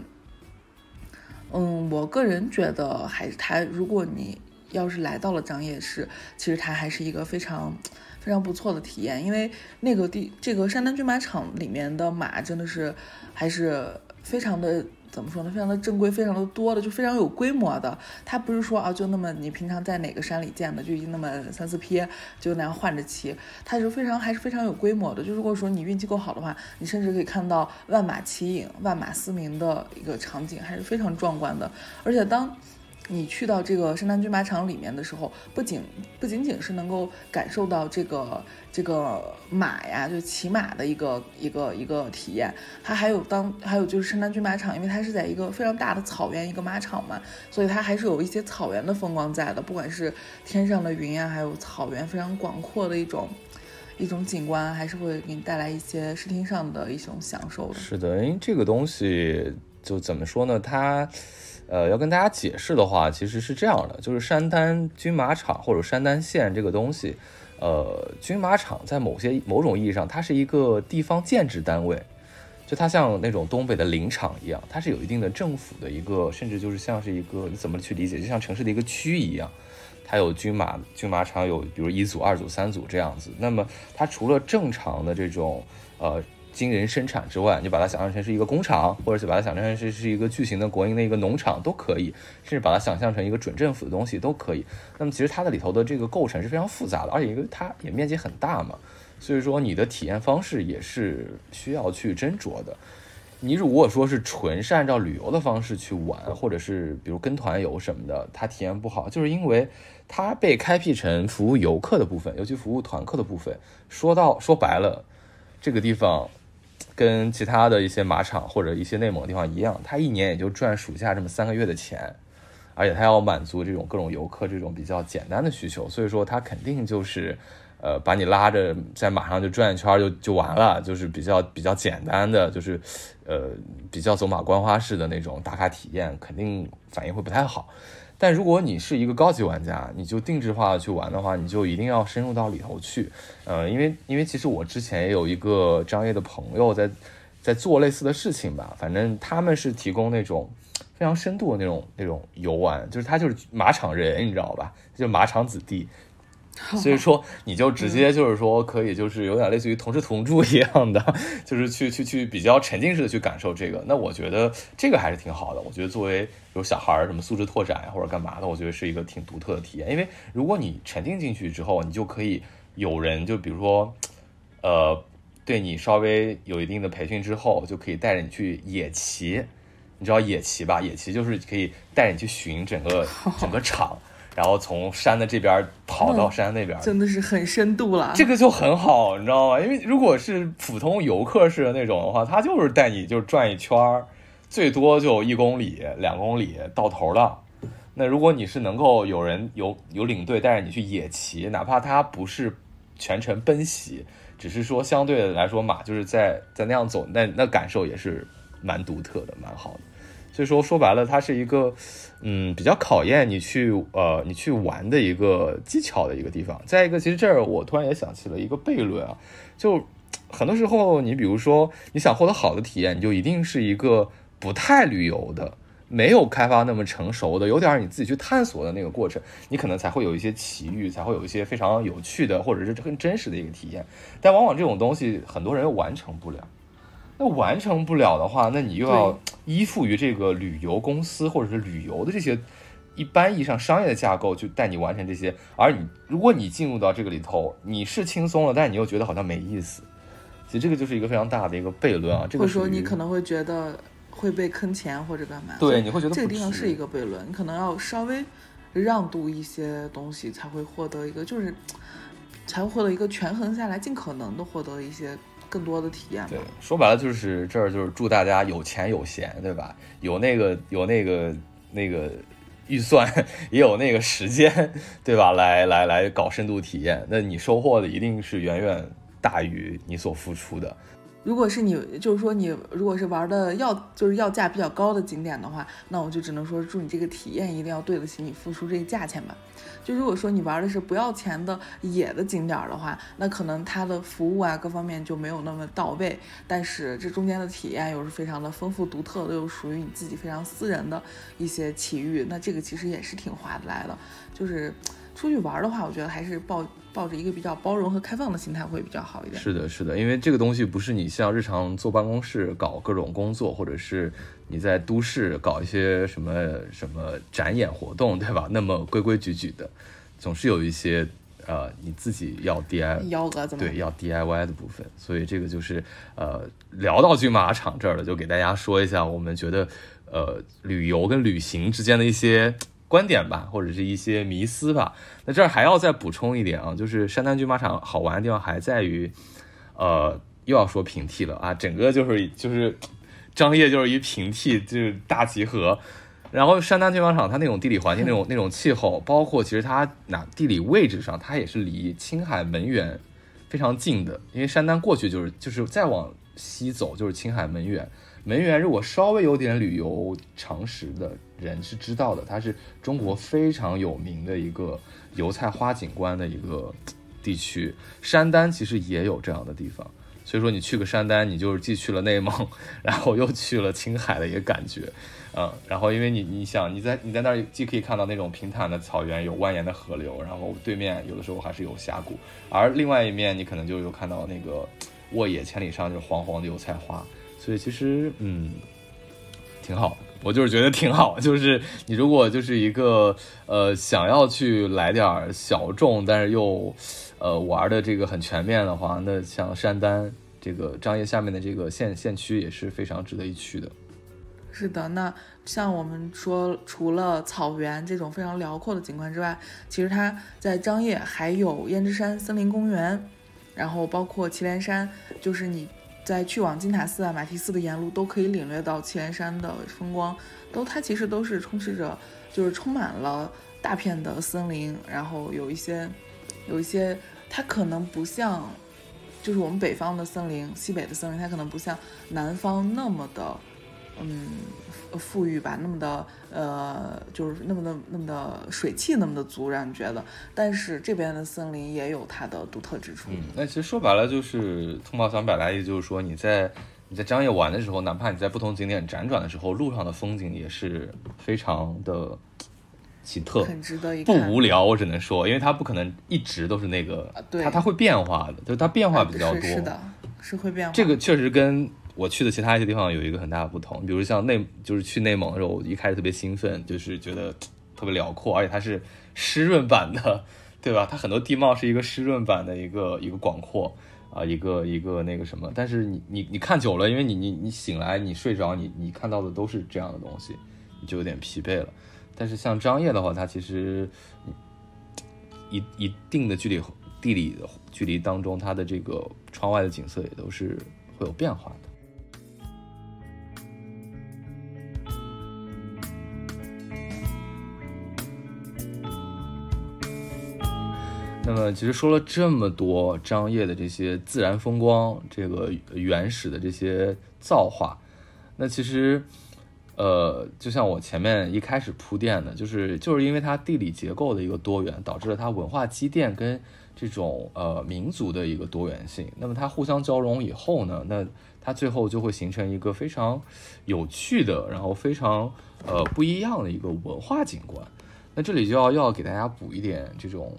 嗯，我个人觉得还是他，如果你要是来到了张掖市，其实它还是一个非常。非常不错的体验，因为那个地这个山丹军马场里面的马真的是还是非常的怎么说呢？非常的正规，非常的多的，就非常有规模的。它不是说啊，就那么你平常在哪个山里见的，就一那么三四匹，就那样换着骑。它是非常还是非常有规模的。就如果说你运气够好的话，你甚至可以看到万马齐影、万马嘶鸣的一个场景，还是非常壮观的。而且当你去到这个山丹军马场里面的时候，不仅不仅仅是能够感受到这个这个马呀，就骑马的一个一个一个体验，它还有当还有就是山丹军马场，因为它是在一个非常大的草原一个马场嘛，所以它还是有一些草原的风光在的，不管是天上的云呀，还有草原非常广阔的一种 一种景观，还是会给你带来一些视听上的一种享受的。是的，因为这个东西就怎么说呢，它。呃，要跟大家解释的话，其实是这样的，就是山丹军马场或者山丹县这个东西，呃，军马场在某些某种意义上，它是一个地方建制单位，就它像那种东北的林场一样，它是有一定的政府的一个，甚至就是像是一个你怎么去理解，就像城市的一个区一样，它有军马军马场有，比如一组、二组、三组这样子。那么它除了正常的这种呃。惊人生产之外，你把它想象成是一个工厂，或者是把它想象成是是一个巨型的国营的一个农场都可以，甚至把它想象成一个准政府的东西都可以。那么其实它的里头的这个构成是非常复杂的，而且因为它也面积很大嘛，所以说你的体验方式也是需要去斟酌的。你如果说是纯是按照旅游的方式去玩，或者是比如跟团游什么的，它体验不好，就是因为它被开辟成服务游客的部分，尤其服务团客的部分。说到说白了，这个地方。跟其他的一些马场或者一些内蒙的地方一样，他一年也就赚暑假这么三个月的钱，而且他要满足这种各种游客这种比较简单的需求，所以说他肯定就是，呃，把你拉着在马上就转一圈就就完了，就是比较比较简单的，就是，呃，比较走马观花式的那种打卡体验，肯定反应会不太好。但如果你是一个高级玩家，你就定制化去玩的话，你就一定要深入到里头去，呃，因为因为其实我之前也有一个张掖的朋友在在做类似的事情吧，反正他们是提供那种非常深度的那种那种游玩，就是他就是马场人，你知道吧？就马场子弟。所以说，你就直接就是说，可以就是有点类似于同吃同住一样的，就是去去去比较沉浸式的去感受这个。那我觉得这个还是挺好的。我觉得作为有小孩儿什么素质拓展呀或者干嘛的，我觉得是一个挺独特的体验。因为如果你沉浸进去之后，你就可以有人就比如说，呃，对你稍微有一定的培训之后，就可以带着你去野骑。你知道野骑吧？野骑就是可以带着你去巡整个 整个场，然后从山的这边跑到山那边，真的是很深度了。这个就很好，你知道吗？因为如果是普通游客式的那种的话，他就是带你就转一圈儿，最多就一公里、两公里到头了。那如果你是能够有人有有领队带着你去野骑，哪怕他不是全程奔袭，只是说相对的来说马就是在在那样走，那那感受也是蛮独特的，蛮好的。所以说说白了，它是一个嗯比较考验你去呃你去玩的一个技巧的一个地方。再一个，其实这儿我突然也想起了一个悖论啊，就很多时候你比如说你想获得好的体验，你就一定是一个不太旅游的。没有开发那么成熟的，有点你自己去探索的那个过程，你可能才会有一些奇遇，才会有一些非常有趣的，或者是更真实的一个体验。但往往这种东西，很多人又完成不了。那完成不了的话，那你又要依附于这个旅游公司或者是旅游的这些一般意义上商业的架构，去带你完成这些。而你，如果你进入到这个里头，你是轻松了，但你又觉得好像没意思。其实这个就是一个非常大的一个悖论啊。这个或者说你可能会觉得。会被坑钱或者干嘛？对，你会觉得这个地方是一个悖论，你可能要稍微让渡一些东西，才会获得一个，就是才会获得一个权衡下来，尽可能的获得一些更多的体验。对，说白了就是这儿就是祝大家有钱有闲，对吧？有那个有那个那个预算，也有那个时间，对吧？来来来搞深度体验，那你收获的一定是远远大于你所付出的。如果是你，就是说你如果是玩的要就是要价比较高的景点的话，那我就只能说祝你这个体验一定要对得起你付出这个价钱吧。就如果说你玩的是不要钱的野的景点的话，那可能它的服务啊各方面就没有那么到位，但是这中间的体验又是非常的丰富独特的，又属于你自己非常私人的一些奇遇，那这个其实也是挺划得来的。就是出去玩的话，我觉得还是抱。抱着一个比较包容和开放的心态会比较好一点。是的，是的，因为这个东西不是你像日常坐办公室搞各种工作，或者是你在都市搞一些什么什么展演活动，对吧？那么规规矩矩的，总是有一些呃你自己要 DIY 对要 DIY 的部分。所以这个就是呃聊到骏马场这儿了，就给大家说一下，我们觉得呃旅游跟旅行之间的一些。观点吧，或者是一些迷思吧。那这儿还要再补充一点啊，就是山丹军马场好玩的地方还在于，呃，又要说平替了啊，整个就是就是张掖就是一平替，就是大集合。然后山丹军马场它那种地理环境、那种 那种气候，包括其实它哪地理位置上，它也是离青海门源非常近的。因为山丹过去就是就是再往西走就是青海门源。门源如果稍微有点旅游常识的人是知道的，它是中国非常有名的一个油菜花景观的一个地区。山丹其实也有这样的地方，所以说你去个山丹，你就是既去了内蒙，然后又去了青海的一个感觉，嗯，然后因为你你想你在你在那儿既可以看到那种平坦的草原，有蜿蜒的河流，然后对面有的时候还是有峡谷，而另外一面你可能就有看到那个沃野千里上就是黄黄的油菜花。所以其实嗯，挺好，我就是觉得挺好。就是你如果就是一个呃想要去来点小众，但是又呃玩的这个很全面的话，那像山丹这个张掖下面的这个县县区也是非常值得一去的。是的，那像我们说，除了草原这种非常辽阔的景观之外，其实它在张掖还有胭脂山森林公园，然后包括祁连山，就是你。在去往金塔寺啊、马蹄寺的沿路，都可以领略到祁连山的风光。都它其实都是充斥着，就是充满了大片的森林，然后有一些，有一些，它可能不像，就是我们北方的森林、西北的森林，它可能不像南方那么的，嗯。富裕吧，那么的呃，就是那么的那么的水汽那么的足，让你觉得。但是这边的森林也有它的独特之处。嗯，那其实说白了就是通宝想表达意思就是说，你在你在张掖玩的时候，哪怕你在不同景点辗转的时候，路上的风景也是非常的奇特，很值得一看。不无聊，我只能说，因为它不可能一直都是那个，它它会变化的，就是它变化比较多。是的，是会变化。这个确实跟。我去的其他一些地方有一个很大的不同，比如像内，就是去内蒙的时候，我一开始特别兴奋，就是觉得特别辽阔，而且它是湿润版的对吧？它很多地貌是一个湿润版的一个一个广阔啊，一个一个那个什么。但是你你你看久了，因为你你你醒来你睡着，你你看到的都是这样的东西，你就有点疲惫了。但是像张掖的话，它其实一一定的距离地理距离当中，它的这个窗外的景色也都是会有变化。那么，其实说了这么多张掖的这些自然风光，这个原始的这些造化，那其实，呃，就像我前面一开始铺垫的，就是就是因为它地理结构的一个多元，导致了它文化积淀跟这种呃民族的一个多元性。那么它互相交融以后呢，那它最后就会形成一个非常有趣的，然后非常呃不一样的一个文化景观。那这里就要要给大家补一点这种。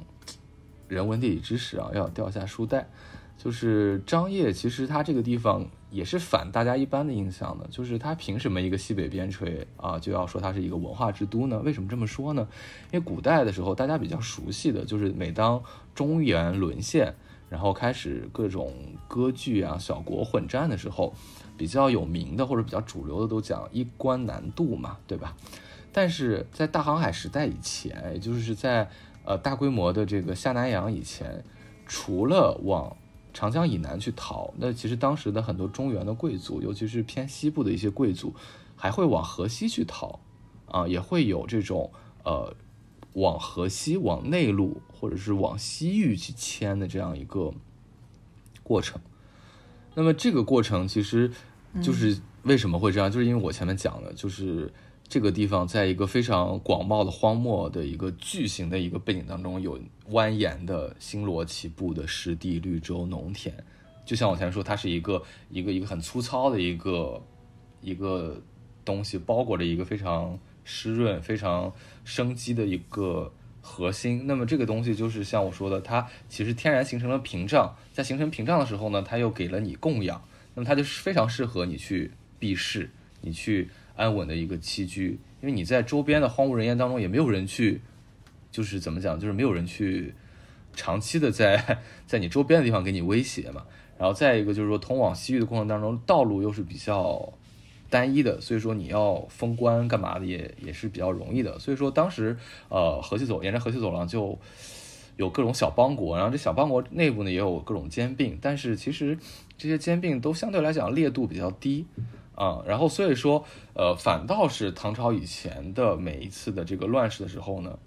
人文地理知识啊，要掉下书袋。就是张掖，其实它这个地方也是反大家一般的印象的。就是它凭什么一个西北边陲啊，就要说它是一个文化之都呢？为什么这么说呢？因为古代的时候，大家比较熟悉的就是每当中原沦陷，然后开始各种割据啊、小国混战的时候，比较有名的或者比较主流的都讲一关难渡嘛，对吧？但是在大航海时代以前，也就是在呃，大规模的这个下南洋以前，除了往长江以南去逃，那其实当时的很多中原的贵族，尤其是偏西部的一些贵族，还会往河西去逃，啊，也会有这种呃往河西、往内陆或者是往西域去迁的这样一个过程。那么这个过程其实就是为什么会这样，就是因为我前面讲的，就是。这个地方在一个非常广袤的荒漠的一个巨型的一个背景当中，有蜿蜒的星罗棋布的湿地、绿洲、农田。就像我前面说，它是一个一个一个很粗糙的一个一个东西，包裹着一个非常湿润、非常生机的一个核心。那么这个东西就是像我说的，它其实天然形成了屏障，在形成屏障的时候呢，它又给了你供养，那么它就是非常适合你去避世，你去。安稳的一个栖居，因为你在周边的荒无人烟当中，也没有人去，就是怎么讲，就是没有人去长期的在在你周边的地方给你威胁嘛。然后再一个就是说，通往西域的过程当中，道路又是比较单一的，所以说你要封关干嘛的也也是比较容易的。所以说当时呃河西走沿着河西走廊就有各种小邦国，然后这小邦国内部呢也有各种兼并，但是其实这些兼并都相对来讲烈度比较低。啊，然后所以说，呃，反倒是唐朝以前的每一次的这个乱世的时候呢，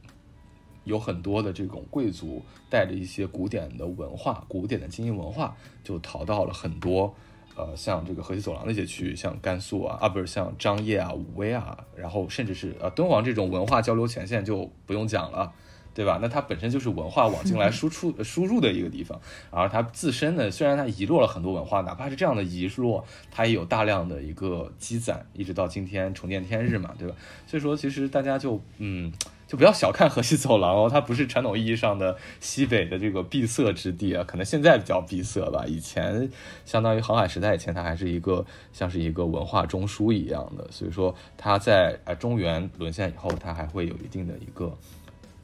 有很多的这种贵族带着一些古典的文化、古典的精英文化，就逃到了很多，呃，像这个河西走廊那些区域，像甘肃啊，啊，不是像张掖啊、武威啊，然后甚至是呃敦煌这种文化交流前线就不用讲了。对吧？那它本身就是文化往进来输出、输入的一个地方，而它自身呢，虽然它遗落了很多文化，哪怕是这样的遗落，它也有大量的一个积攒，一直到今天重见天日嘛，对吧？所以说，其实大家就嗯，就不要小看河西走廊哦，它不是传统意义上的西北的这个闭塞之地啊，可能现在比较闭塞吧，以前相当于航海时代以前，它还是一个像是一个文化中枢一样的，所以说它在呃中原沦陷以后，它还会有一定的一个。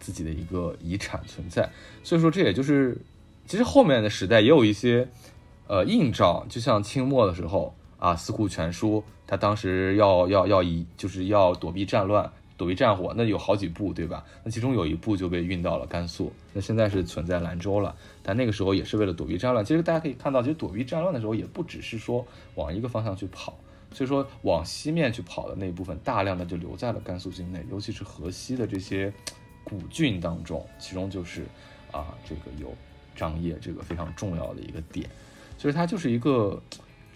自己的一个遗产存在，所以说这也就是，其实后面的时代也有一些，呃映照，就像清末的时候啊，《四库全书》，他当时要要要以就是要躲避战乱，躲避战火，那有好几部，对吧？那其中有一部就被运到了甘肃，那现在是存在兰州了，但那个时候也是为了躲避战乱。其实大家可以看到，其实躲避战乱的时候，也不只是说往一个方向去跑，所以说往西面去跑的那一部分，大量的就留在了甘肃境内，尤其是河西的这些。古郡当中，其中就是啊，这个有张掖这个非常重要的一个点，所以它就是一个，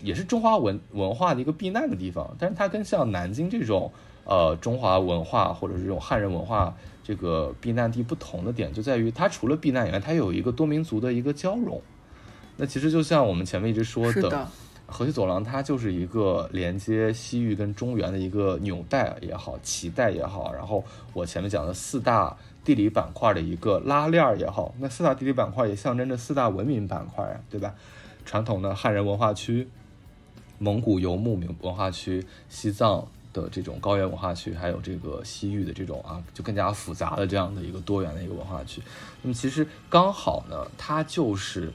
也是中华文文化的一个避难的地方。但是它跟像南京这种呃中华文化或者是这种汉人文化这个避难地不同的点，就在于它除了避难以外，它有一个多民族的一个交融。那其实就像我们前面一直说的。河西走廊它就是一个连接西域跟中原的一个纽带也好，脐带也好，然后我前面讲的四大地理板块的一个拉链也好，那四大地理板块也象征着四大文明板块啊，对吧？传统的汉人文化区、蒙古游牧民文化区、西藏的这种高原文化区，还有这个西域的这种啊，就更加复杂的这样的一个多元的一个文化区。那么其实刚好呢，它就是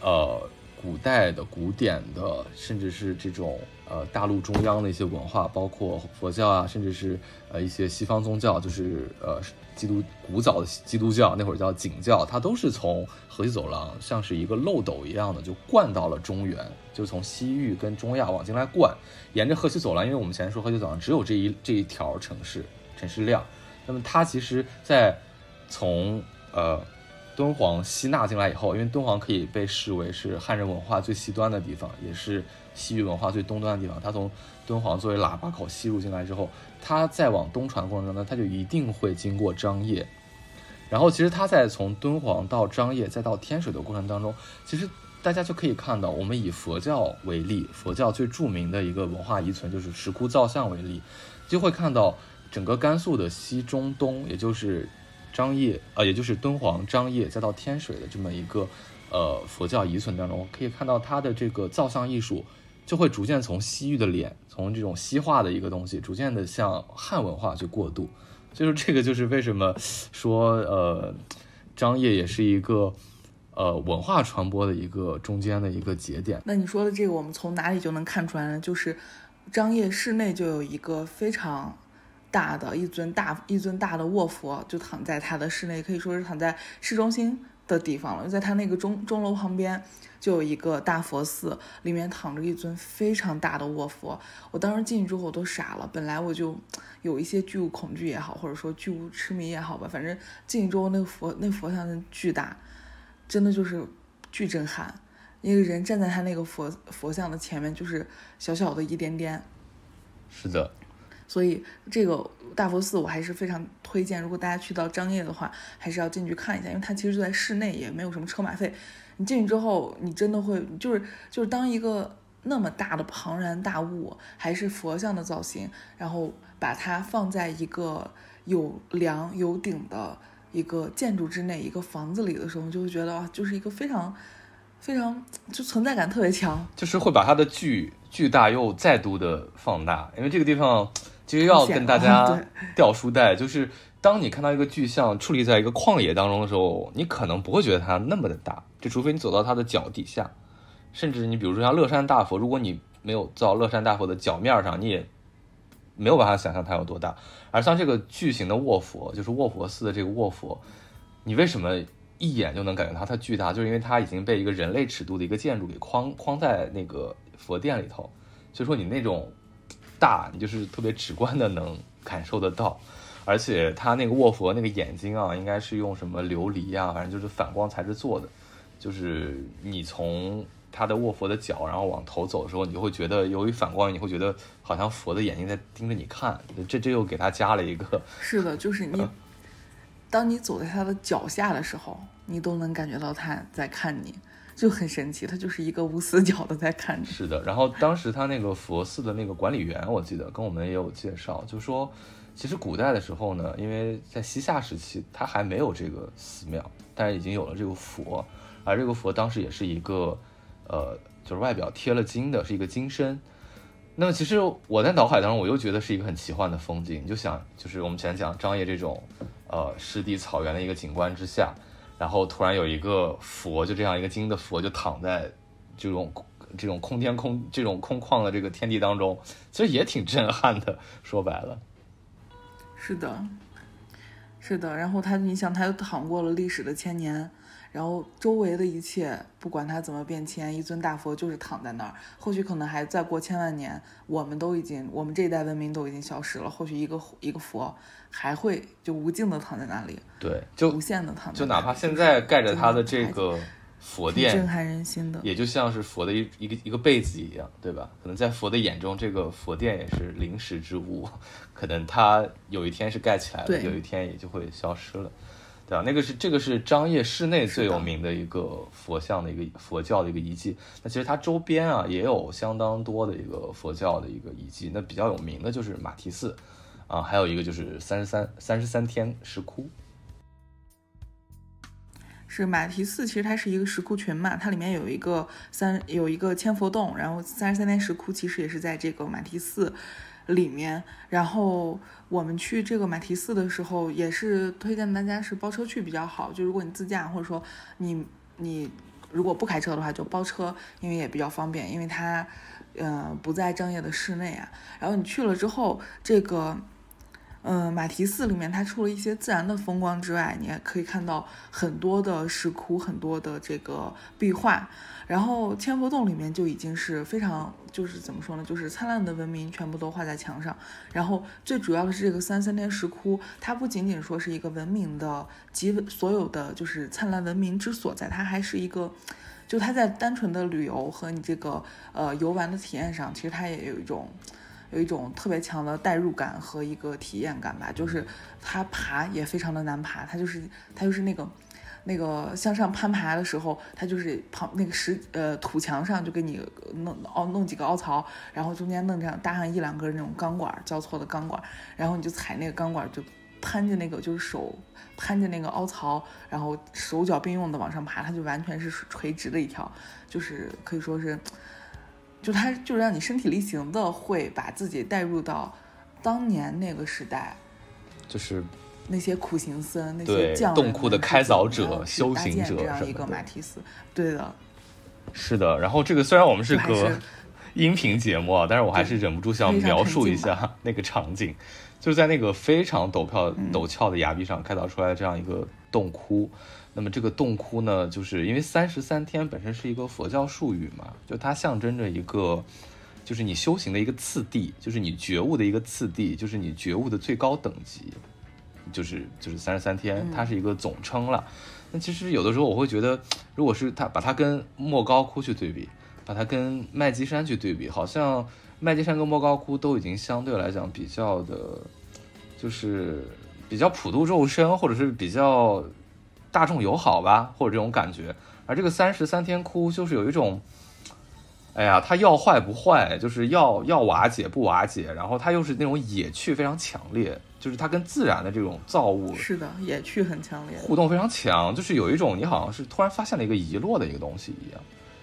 呃古代的、古典的，甚至是这种呃大陆中央的一些文化，包括佛教啊，甚至是呃一些西方宗教，就是呃。基督古早的基督教那会儿叫景教，它都是从河西走廊像是一个漏斗一样的就灌到了中原，就从西域跟中亚往进来灌，沿着河西走廊，因为我们前面说河西走廊只有这一这一条城市城市量，那么它其实，在从呃敦煌吸纳进来以后，因为敦煌可以被视为是汉人文化最西端的地方，也是西域文化最东端的地方，它从敦煌作为喇叭口吸入进来之后。它再往东传过程中呢，它就一定会经过张掖，然后其实它在从敦煌到张掖再到天水的过程当中，其实大家就可以看到，我们以佛教为例，佛教最著名的一个文化遗存就是石窟造像为例，就会看到整个甘肃的西中东，也就是张掖啊，也就是敦煌、张掖再到天水的这么一个呃佛教遗存当中，可以看到它的这个造像艺术。就会逐渐从西域的脸，从这种西化的一个东西，逐渐的向汉文化去过渡。就是这个，就是为什么说呃，张掖也是一个呃文化传播的一个中间的一个节点。那你说的这个，我们从哪里就能看出来呢？就是张掖市内就有一个非常大的一尊大一尊大的卧佛，就躺在他的室内，可以说是躺在市中心的地方了，就在他那个钟钟楼旁边。就有一个大佛寺，里面躺着一尊非常大的卧佛。我当时进去之后，我都傻了。本来我就有一些巨物恐惧也好，或者说巨物痴迷也好吧，反正进去之后，那个佛那佛像巨大，真的就是巨震撼。一个人站在他那个佛佛像的前面，就是小小的一点点。是的。所以这个大佛寺我还是非常推荐，如果大家去到张掖的话，还是要进去看一下，因为它其实就在室内，也没有什么车马费。你进去之后，你真的会就是就是当一个那么大的庞然大物，还是佛像的造型，然后把它放在一个有梁有顶的一个建筑之内，一个房子里的时候，你就会觉得啊，就是一个非常非常就存在感特别强，就是会把它的巨巨大又再度的放大，因为这个地方其实要跟大家 掉书袋，就是当你看到一个巨像矗立在一个旷野当中的时候，你可能不会觉得它那么的大。就除非你走到它的脚底下，甚至你比如说像乐山大佛，如果你没有到乐山大佛的脚面上，你也没有办法想象它有多大。而像这个巨型的卧佛，就是卧佛寺的这个卧佛，你为什么一眼就能感觉到它巨大？就是因为它已经被一个人类尺度的一个建筑给框框在那个佛殿里头，所以说你那种大，你就是特别直观的能感受得到。而且他那个卧佛那个眼睛啊，应该是用什么琉璃啊，反正就是反光材质做的。就是你从他的卧佛的脚，然后往头走的时候，你就会觉得由于反光，你会觉得好像佛的眼睛在盯着你看。这这又给他加了一个。是的，就是你，当你走在他的脚下的时候，你都能感觉到他在看你，就很神奇。他就是一个无死角的在看着。是的，然后当时他那个佛寺的那个管理员，我记得跟我们也有介绍，就说其实古代的时候呢，因为在西夏时期，他还没有这个寺庙，但是已经有了这个佛。而这个佛当时也是一个，呃，就是外表贴了金的，是一个金身。那么其实我在脑海当中，我又觉得是一个很奇幻的风景。就想，就是我们前讲张掖这种，呃，湿地草原的一个景观之下，然后突然有一个佛，就这样一个金的佛，就躺在这种这种空天空这种空旷的这个天地当中，其实也挺震撼的。说白了，是的，是的。然后他，你想，他又躺过了历史的千年。然后周围的一切，不管它怎么变迁，一尊大佛就是躺在那儿。或许可能还再过千万年，我们都已经，我们这一代文明都已经消失了。或许一个一个佛还会就无尽的躺在那里，对，就无限的躺在。就哪怕现在盖着它的这个佛殿，震撼人心的，也就像是佛的一一个一个被子一样，对吧？可能在佛的眼中，这个佛殿也是临时之物，可能它有一天是盖起来了，有一天也就会消失了。对啊，那个是这个是张掖市内最有名的一个佛像的一个佛教的一个遗迹。那其实它周边啊也有相当多的一个佛教的一个遗迹。那比较有名的就是马蹄寺，啊，还有一个就是三十三三十三天石窟。是马蹄寺，其实它是一个石窟群嘛，它里面有一个三有一个千佛洞，然后三十三天石窟其实也是在这个马蹄寺。里面。然后我们去这个马蹄寺的时候，也是推荐大家是包车去比较好。就如果你自驾，或者说你你如果不开车的话，就包车，因为也比较方便，因为它嗯不在正业的室内啊。然后你去了之后，这个。嗯，马蹄寺里面它除了一些自然的风光之外，你也可以看到很多的石窟，很多的这个壁画。然后千佛洞里面就已经是非常，就是怎么说呢，就是灿烂的文明全部都画在墙上。然后最主要的是这个三三天石窟，它不仅仅说是一个文明的集所有的就是灿烂文明之所在，它还是一个，就它在单纯的旅游和你这个呃游玩的体验上，其实它也有一种。有一种特别强的代入感和一个体验感吧，就是它爬也非常的难爬，它就是它就是那个那个向上攀爬的时候，它就是旁那个石呃土墙上就给你弄凹弄几个凹槽，然后中间弄这样搭上一两根那种钢管交错的钢管，然后你就踩那个钢管就攀着那个就是手攀着那个凹槽，然后手脚并用的往上爬，它就完全是垂直的一条，就是可以说是。就它就让你身体力行的会把自己带入到当年那个时代，就是那些苦行僧、那些匠洞窟的开凿者、修行者这样一个马蹄寺。对的，是的。然后这个虽然我们是个 音频节目啊，但是我还是忍不住想描述一下 那个场景，就是在那个非常陡峭陡峭的崖壁上开凿出来的这样一个洞窟。那么这个洞窟呢，就是因为三十三天本身是一个佛教术语嘛，就它象征着一个，就是你修行的一个次第，就是你觉悟的一个次第，就是你觉悟的最高等级，就是就是三十三天，它是一个总称了。那其实有的时候我会觉得，如果是它把它跟莫高窟去对比，把它跟麦积山去对比，好像麦积山跟莫高窟都已经相对来讲比较的，就是比较普度众生，或者是比较。大众友好吧，或者这种感觉，而这个三十三天窟就是有一种，哎呀，它要坏不坏，就是要要瓦解不瓦解，然后它又是那种野趣非常强烈，就是它跟自然的这种造物是的，野趣很强烈，互动非常强，就是有一种你好像是突然发现了一个遗落的一个东西一样。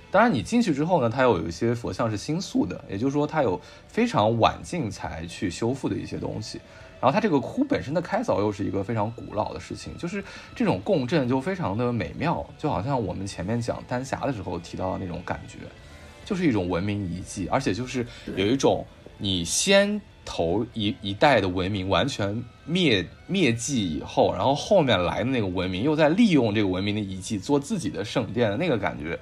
当然你进去之后呢，它又有一些佛像是新塑的，也就是说它有非常晚近才去修复的一些东西。然后它这个窟本身的开凿又是一个非常古老的事情，就是这种共振就非常的美妙，就好像我们前面讲丹霞的时候提到的那种感觉，就是一种文明遗迹，而且就是有一种你先头一一代的文明完全灭灭迹以后，然后后面来的那个文明又在利用这个文明的遗迹做自己的圣殿的那个感觉，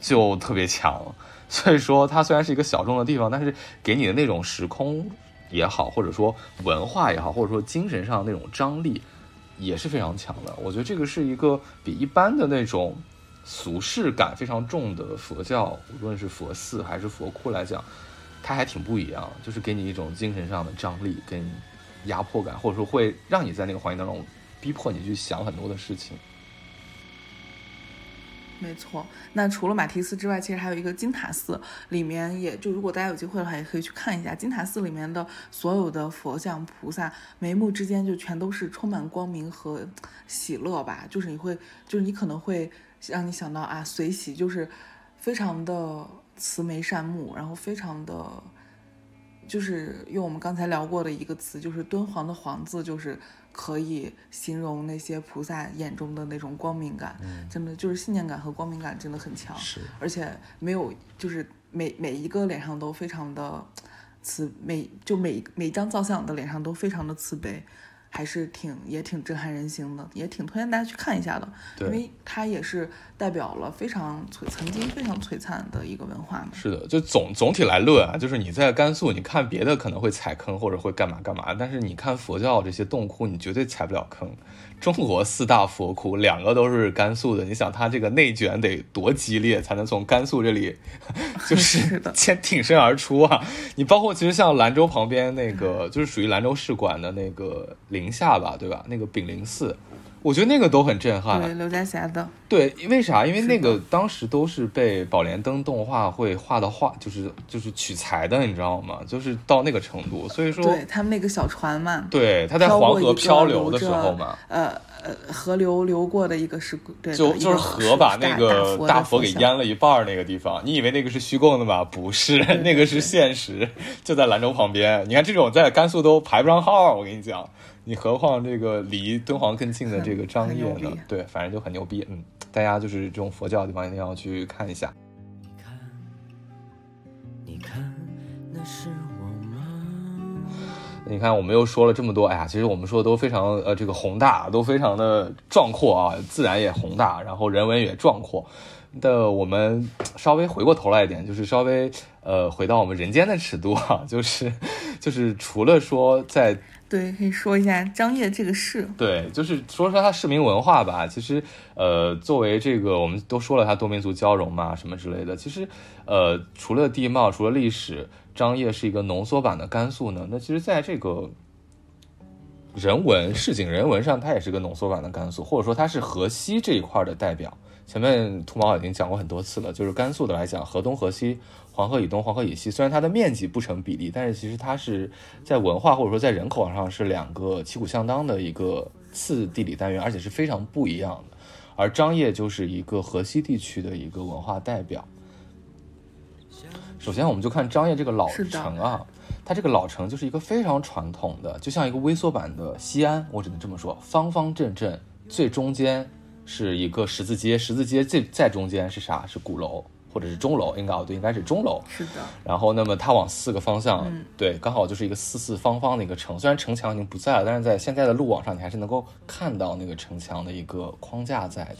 就特别强。所以说它虽然是一个小众的地方，但是给你的那种时空。也好，或者说文化也好，或者说精神上那种张力也是非常强的。我觉得这个是一个比一般的那种俗世感非常重的佛教，无论是佛寺还是佛窟来讲，它还挺不一样。就是给你一种精神上的张力跟压迫感，或者说会让你在那个环境当中逼迫你去想很多的事情。没错，那除了马蹄寺之外，其实还有一个金塔寺，里面也就如果大家有机会的话，也可以去看一下金塔寺里面的所有的佛像菩萨，眉目之间就全都是充满光明和喜乐吧，就是你会，就是你可能会让你想到啊，随喜，就是非常的慈眉善目，然后非常的，就是用我们刚才聊过的一个词，就是敦煌的煌字，就是。可以形容那些菩萨眼中的那种光明感，真的就是信念感和光明感真的很强，是，而且没有，就是每每一个脸上都非常的慈，每就每每一张造像的脸上都非常的慈悲。还是挺也挺震撼人心的，也挺推荐大家去看一下的，因为它也是代表了非常璀曾经非常璀璨的一个文化嘛。是的，就总总体来论啊，就是你在甘肃，你看别的可能会踩坑或者会干嘛干嘛，但是你看佛教这些洞窟，你绝对踩不了坑。中国四大佛窟，两个都是甘肃的。你想，它这个内卷得多激烈，才能从甘肃这里 就是先 挺身而出啊？你包括其实像兰州旁边那个，就是属于兰州市管的那个临夏吧，对吧？那个炳灵寺。我觉得那个都很震撼，对刘家峡的，对，为啥？因为那个当时都是被宝莲灯动画会画的画，就是就是取材的，你知道吗？就是到那个程度，所以说，对他们那个小船嘛，对，他在黄河漂流的时候嘛，呃呃河流流过的一个石对，就就是河把那个大佛给淹了一半那个地方，你以为那个是虚构的吗？不是，那个是现实，就在兰州旁边。你看这种在甘肃都排不上号，我跟你讲，你何况这个离敦煌更近的这个张掖呢？对，反正就很牛逼。嗯，大家就是这种佛教的地方一定要去看一下。你看，你看，那是我吗。你看，我们又说了这么多，哎呀，其实我们说的都非常呃，这个宏大，都非常的壮阔啊，自然也宏大，然后人文也壮阔。的，我们稍微回过头来一点，就是稍微呃，回到我们人间的尺度啊，就是就是除了说在对，可以说一下张掖这个市，对，就是说说它市民文化吧。其实呃，作为这个我们都说了它多民族交融嘛，什么之类的。其实呃，除了地貌，除了历史。张掖是一个浓缩版的甘肃呢，那其实在这个人文市井人文上，它也是个浓缩版的甘肃，或者说它是河西这一块的代表。前面兔毛已经讲过很多次了，就是甘肃的来讲，河东、河西、黄河以东、黄河以西，虽然它的面积不成比例，但是其实它是在文化或者说在人口上是两个旗鼓相当的一个次地理单元，而且是非常不一样的。而张掖就是一个河西地区的一个文化代表。首先，我们就看张掖这个老城啊，它这个老城就是一个非常传统的，就像一个微缩版的西安，我只能这么说，方方正正，最中间是一个十字街，十字街最在中间是啥？是鼓楼或者是钟楼？应该哦，对，应该是钟楼。是的。然后，那么它往四个方向，对，刚好就是一个四四方方的一个城。虽然城墙已经不在了，但是在现在的路网上，你还是能够看到那个城墙的一个框架在的。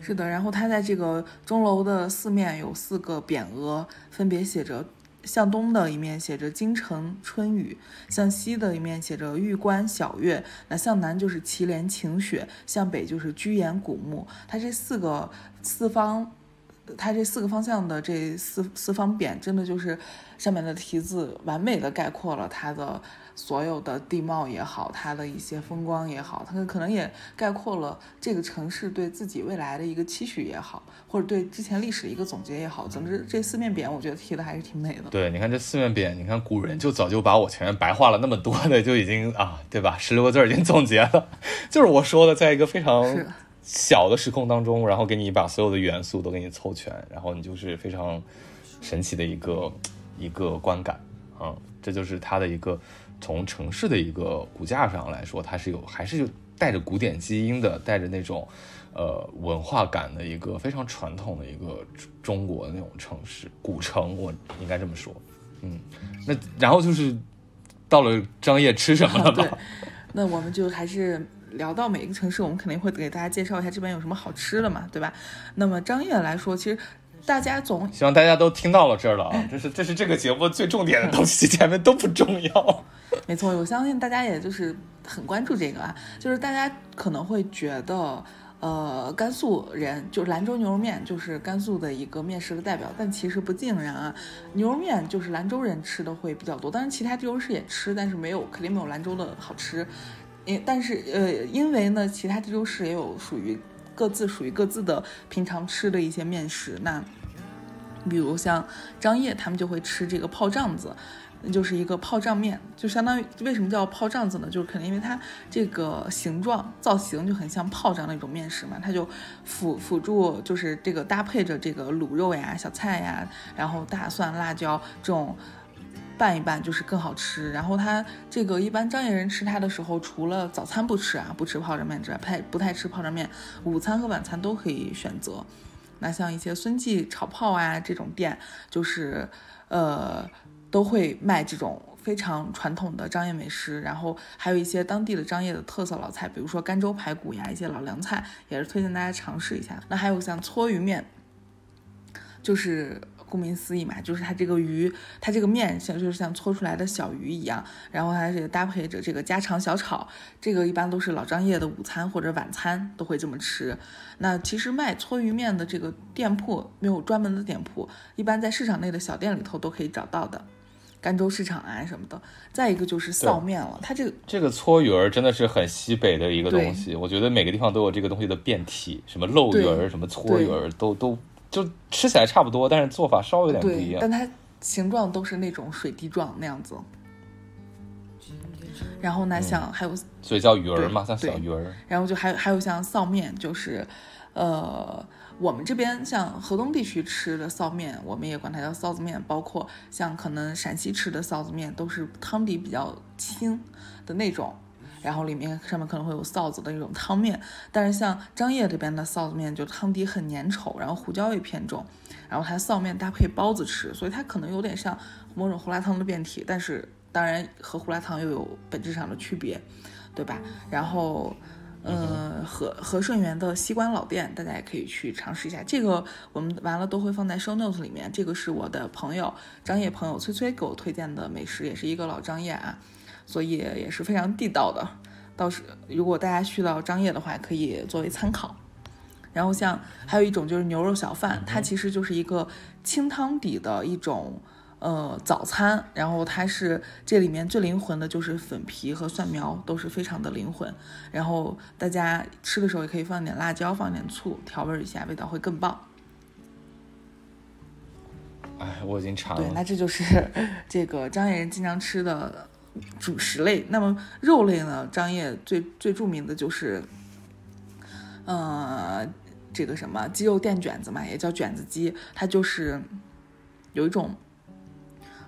是的，然后它在这个钟楼的四面有四个匾额，分别写着：向东的一面写着“京城春雨”，向西的一面写着“玉关晓月”，那向南就是“祁连晴雪”，向北就是“居延古木”。它这四个四方，它这四个方向的这四四方匾，真的就是上面的题字完美的概括了它的。所有的地貌也好，它的一些风光也好，它可能也概括了这个城市对自己未来的一个期许也好，或者对之前历史的一个总结也好。总之，这四面匾我觉得贴的还是挺美的。对，你看这四面匾，你看古人就早就把我前面白话了那么多的，就已经啊，对吧？十六个字已经总结了，就是我说的，在一个非常小的时空当中，然后给你把所有的元素都给你凑全，然后你就是非常神奇的一个一个观感啊，这就是它的一个。从城市的一个骨架上来说，它是有还是带着古典基因的，带着那种呃文化感的一个非常传统的一个中国的那种城市古城，我应该这么说。嗯，那然后就是到了张掖吃什么了吧？那我们就还是聊到每一个城市，我们肯定会给大家介绍一下这边有什么好吃的嘛，对吧？那么张掖来说，其实。大家总希望大家都听到了这儿了啊！这是这是这个节目最重点的东西，前面都不重要。没错，我相信大家也就是很关注这个啊，就是大家可能会觉得，呃，甘肃人就是兰州牛肉面就是甘肃的一个面食的代表，但其实不尽然啊。牛肉面就是兰州人吃的会比较多，当然其他地方市也吃，但是没有肯定没有兰州的好吃。因但是呃，因为呢，其他地州市也有属于各自属于各自的平常吃的一些面食，那。比如像张掖，他们就会吃这个泡胀子，就是一个泡胀面，就相当于为什么叫泡胀子呢？就是可能因为它这个形状造型就很像泡这样的一种面食嘛，它就辅辅助就是这个搭配着这个卤肉呀、小菜呀，然后大蒜、辣椒这种拌一拌，就是更好吃。然后它这个一般张掖人吃它的时候，除了早餐不吃啊，不吃泡着面之外，不太不太吃泡着面，午餐和晚餐都可以选择。那像一些孙记炒泡啊这种店，就是，呃，都会卖这种非常传统的张掖美食，然后还有一些当地的张掖的特色老菜，比如说甘州排骨呀，一些老凉菜，也是推荐大家尝试一下。那还有像搓鱼面，就是。顾名思义嘛，就是它这个鱼，它这个面像就是像搓出来的小鱼一样，然后它这个搭配着这个家常小炒，这个一般都是老张掖的午餐或者晚餐都会这么吃。那其实卖搓鱼面的这个店铺没有专门的店铺，一般在市场内的小店里头都可以找到的，甘州市场啊什么的。再一个就是臊面了，它这个这个搓鱼儿真的是很西北的一个东西，我觉得每个地方都有这个东西的变体，什么漏鱼儿、什么搓鱼儿都都。就吃起来差不多，但是做法稍微有点不一样。但它形状都是那种水滴状那样子。然后呢，像还有，所以叫鱼儿嘛，像小鱼儿。然后就还有还有像臊面，就是，呃，我们这边像河东地区吃的臊面，我们也管它叫臊子面。包括像可能陕西吃的臊子面，都是汤底比较清的那种，然后里面上面可能会有臊子的那种汤面。但是像张掖这边的臊子面，就汤底很粘稠，然后胡椒味偏重，然后它臊面搭配包子吃，所以它可能有点像某种胡辣汤的变体，但是。当然和胡辣汤又有本质上的区别，对吧？然后，呃，和和顺源的西关老店，大家也可以去尝试一下。这个我们完了都会放在 show notes 里面。这个是我的朋友张掖朋友崔崔给我推荐的美食，也是一个老张掖啊，所以也是非常地道的。到时如果大家去到张掖的话，可以作为参考。然后像还有一种就是牛肉小饭，它其实就是一个清汤底的一种。呃，早餐，然后它是这里面最灵魂的，就是粉皮和蒜苗都是非常的灵魂。然后大家吃的时候也可以放点辣椒，放点醋，调味一下，味道会更棒。哎，我已经馋了。对，那这就是 这个张掖人经常吃的主食类。那么肉类呢？张掖最最著名的就是，呃，这个什么鸡肉垫卷子嘛，也叫卷子鸡，它就是有一种。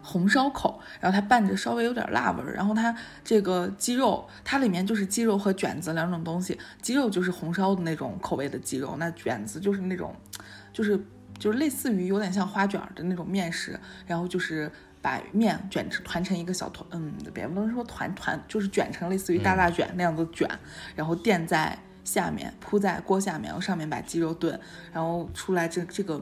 红烧口，然后它拌着稍微有点辣味儿，然后它这个鸡肉，它里面就是鸡肉和卷子两种东西，鸡肉就是红烧的那种口味的鸡肉，那卷子就是那种，就是就是类似于有点像花卷的那种面食，然后就是把面卷成团成一个小团，嗯，别不能说团团，就是卷成类似于大大卷那样子卷，然后垫在下面，铺在锅下面，然后上面把鸡肉炖，然后出来这这个。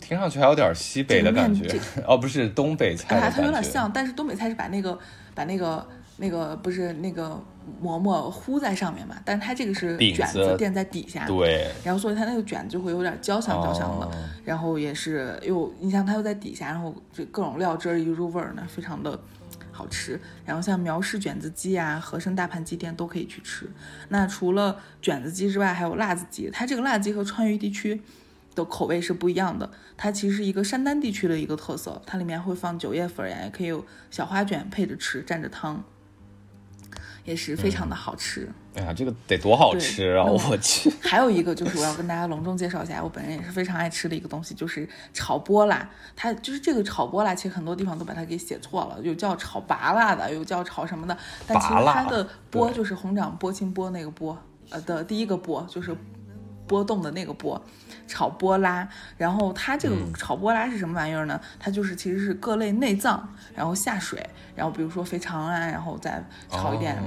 听上去还有点西北的感觉，哦，不是东北菜，它有点像，但是东北菜是把那个把那个那个不是那个馍馍糊在上面嘛，但是它这个是卷子垫在底下，对，然后所以它那个卷就会有点焦香焦香的，然后也是又你像它又在底下，然后这各种料汁儿一入味儿呢，非常的好吃。然后像苗氏卷子鸡啊、和生大盘鸡店都可以去吃。那除了卷子鸡之外，还有辣子鸡，它这个辣子鸡和川渝地区。的口味是不一样的，它其实是一个山丹地区的一个特色，它里面会放九叶粉呀，也可以有小花卷配着吃，蘸着汤，也是非常的好吃。哎呀，这个得多好吃啊！我去。还有一个就是我要跟大家隆重介绍一下，我本人也是非常爱吃的一个东西，就是炒波拉。它就是这个炒波拉，其实很多地方都把它给写错了，有叫炒拔辣的，有叫炒什么的。但其实它的波就是红掌波清波那个波，呃的第一个波就是波动的那个波。炒波拉，然后它这个炒波拉是什么玩意儿呢？它就是其实是各类内脏，然后下水，然后比如说肥肠啊，然后再炒一点，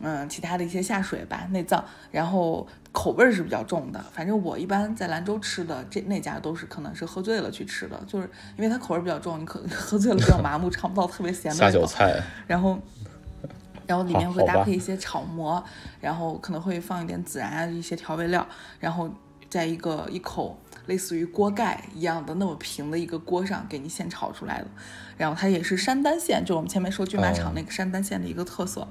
嗯，其他的一些下水吧，内脏，然后口味是比较重的。反正我一般在兰州吃的这那家都是可能是喝醉了去吃的，就是因为它口味比较重，你可 喝醉了比较麻木，尝不到特别咸的下酒菜。然后，然后里面会搭配一些炒馍，然后可能会放一点孜然啊一些调味料，然后。在一个一口类似于锅盖一样的那么平的一个锅上给你现炒出来的，然后它也是山丹县，就我们前面说骏马场那个山丹县的一个特色，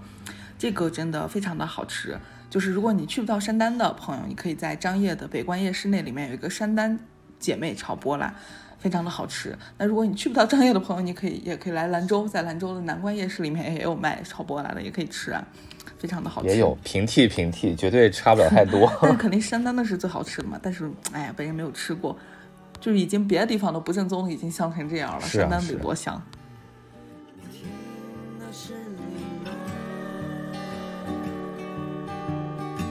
这个真的非常的好吃。就是如果你去不到山丹的朋友，你可以在张掖的北关夜市那里面有一个山丹姐妹炒波辣，非常的好吃。那如果你去不到张掖的朋友，你可以也可以来兰州，在兰州的南关夜市里面也有卖炒波辣的，也可以吃啊。非常的好吃，也有平替平替，绝对差不了太多。但肯定山丹的是最好吃的嘛。但是，哎呀，本人没有吃过，就是已经别的地方都不正宗，已经香成这样了。山丹得多香。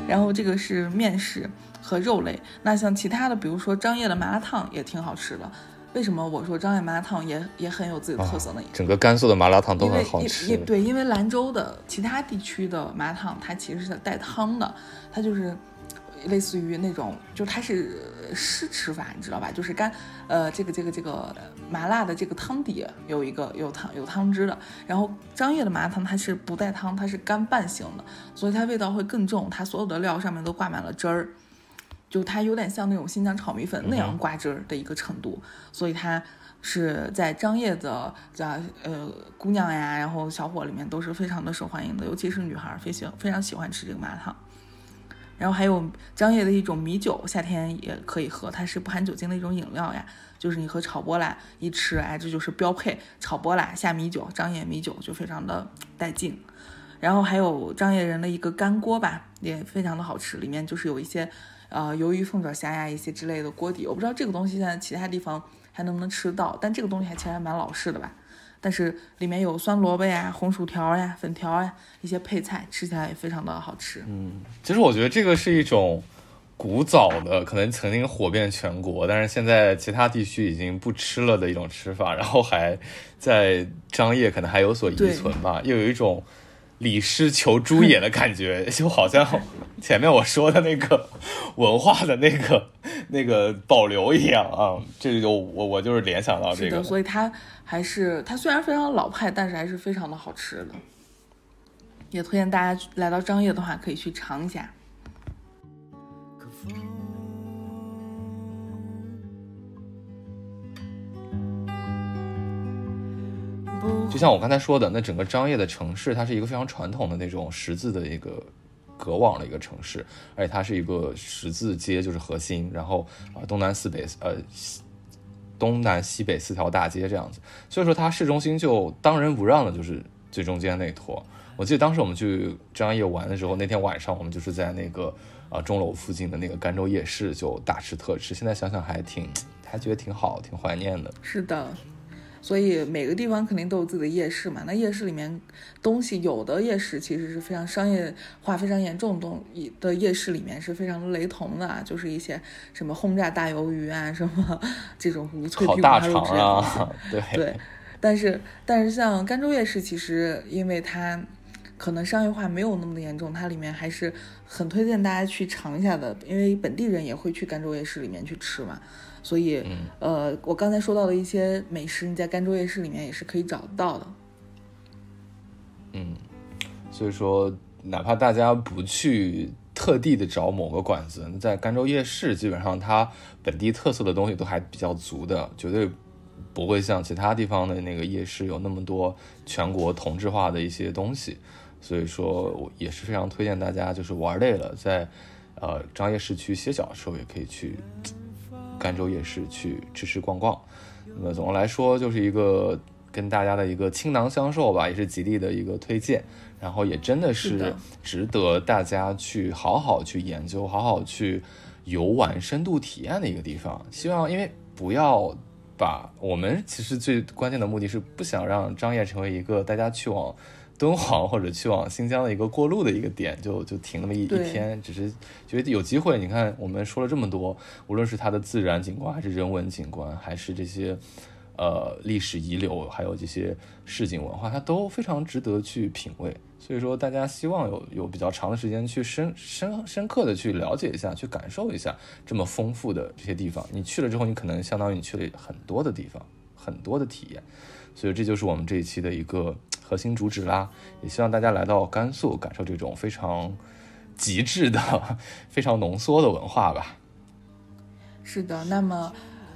然后这个是面食和肉类，那像其他的，比如说张掖的麻辣烫也挺好吃的。为什么我说张掖麻辣烫也也很有自己的特色呢？整个甘肃的麻辣烫都很好吃。对，因为兰州的其他地区的麻辣烫，它其实是带汤的，它就是类似于那种，就它是湿吃法，你知道吧？就是干，呃，这个这个这个麻辣的这个汤底有一个有汤有汤汁的。然后张掖的麻辣烫它是不带汤，它是干拌型的，所以它味道会更重，它所有的料上面都挂满了汁儿。就它有点像那种新疆炒米粉那样挂汁儿的一个程度，所以它是在张掖的叫呃姑娘呀，然后小伙里面都是非常的受欢迎的，尤其是女孩儿非常非常喜欢吃这个麻辣烫。然后还有张掖的一种米酒，夏天也可以喝，它是不含酒精的一种饮料呀，就是你和炒波辣一吃，哎，这就是标配，炒波辣下米酒，张掖米酒就非常的带劲。然后还有张掖人的一个干锅吧，也非常的好吃，里面就是有一些呃鱿鱼、凤爪、虾呀一些之类的锅底。我不知道这个东西现在其他地方还能不能吃到，但这个东西还其实还蛮老式的吧。但是里面有酸萝卜呀、红薯条呀、粉条呀一些配菜，吃起来也非常的好吃。嗯，其实我觉得这个是一种古早的，可能曾经火遍全国，但是现在其他地区已经不吃了的一种吃法，然后还在张掖可能还有所遗存吧，又有一种。李师求猪也的感觉，就好像前面我说的那个 文化的那个那个保留一样啊。这个就我我就是联想到这个，所以它还是它虽然非常老派，但是还是非常的好吃的。也推荐大家来到张掖的话，可以去尝一下。就像我刚才说的，那整个张掖的城市，它是一个非常传统的那种十字的一个隔网的一个城市，而且它是一个十字街，就是核心，然后啊东南四北呃东南西北四条大街这样子，所以说它市中心就当仁不让的，就是最中间那一坨。我记得当时我们去张掖玩的时候，那天晚上我们就是在那个啊钟楼附近的那个甘州夜市就大吃特吃，现在想想还挺还觉得挺好，挺怀念的。是的。所以每个地方肯定都有自己的夜市嘛。那夜市里面东西，有的夜市其实是非常商业化非常严重的东的夜市里面是非常雷同的，就是一些什么轰炸大鱿鱼啊，什么这种无脆皮大肠啊，对对。但是但是像甘州夜市，其实因为它可能商业化没有那么的严重，它里面还是很推荐大家去尝一下的，因为本地人也会去甘州夜市里面去吃嘛。所以，呃，我刚才说到的一些美食，你在甘州夜市里面也是可以找得到的。嗯，所以说，哪怕大家不去特地的找某个馆子，在甘州夜市，基本上它本地特色的东西都还比较足的，绝对不会像其他地方的那个夜市有那么多全国同质化的一些东西。所以说，我也是非常推荐大家，就是玩累了，在呃张掖市区歇脚的时候，也可以去。甘州夜市去吃吃逛逛，那么总的来说就是一个跟大家的一个倾囊相授吧，也是吉利的一个推荐，然后也真的是值得大家去好好去研究、好好去游玩、深度体验的一个地方。希望因为不要把我们其实最关键的目的是不想让张掖成为一个大家去往。敦煌或者去往新疆的一个过路的一个点，就就停那么一一天，只是觉得有机会。你看，我们说了这么多，无论是它的自然景观，还是人文景观，还是这些呃历史遗留，还有这些市井文化，它都非常值得去品味。所以说，大家希望有有比较长的时间去深深深刻的去了解一下，去感受一下这么丰富的这些地方。你去了之后，你可能相当于你去了很多的地方，很多的体验。所以这就是我们这一期的一个。核心主旨啦，也希望大家来到甘肃，感受这种非常极致的、非常浓缩的文化吧。是的，那么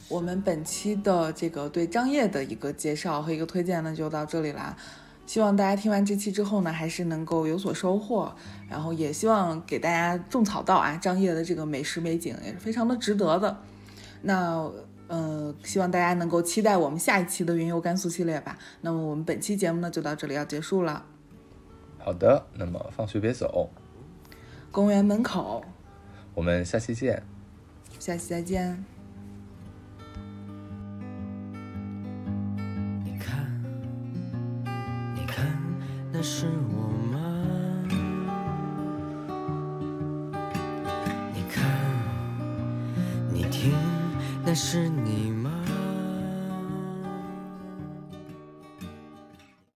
我们本期的这个对张掖的一个介绍和一个推荐呢，就到这里啦。希望大家听完这期之后呢，还是能够有所收获，然后也希望给大家种草到啊，张掖的这个美食美景也是非常的值得的。那。嗯，希望大家能够期待我们下一期的云游甘肃系列吧。那么我们本期节目呢，就到这里要结束了。好的，那么放学别走，公园门口，我们下期见。下期再见。你看，你看，那是我吗？你看，你听。那是你。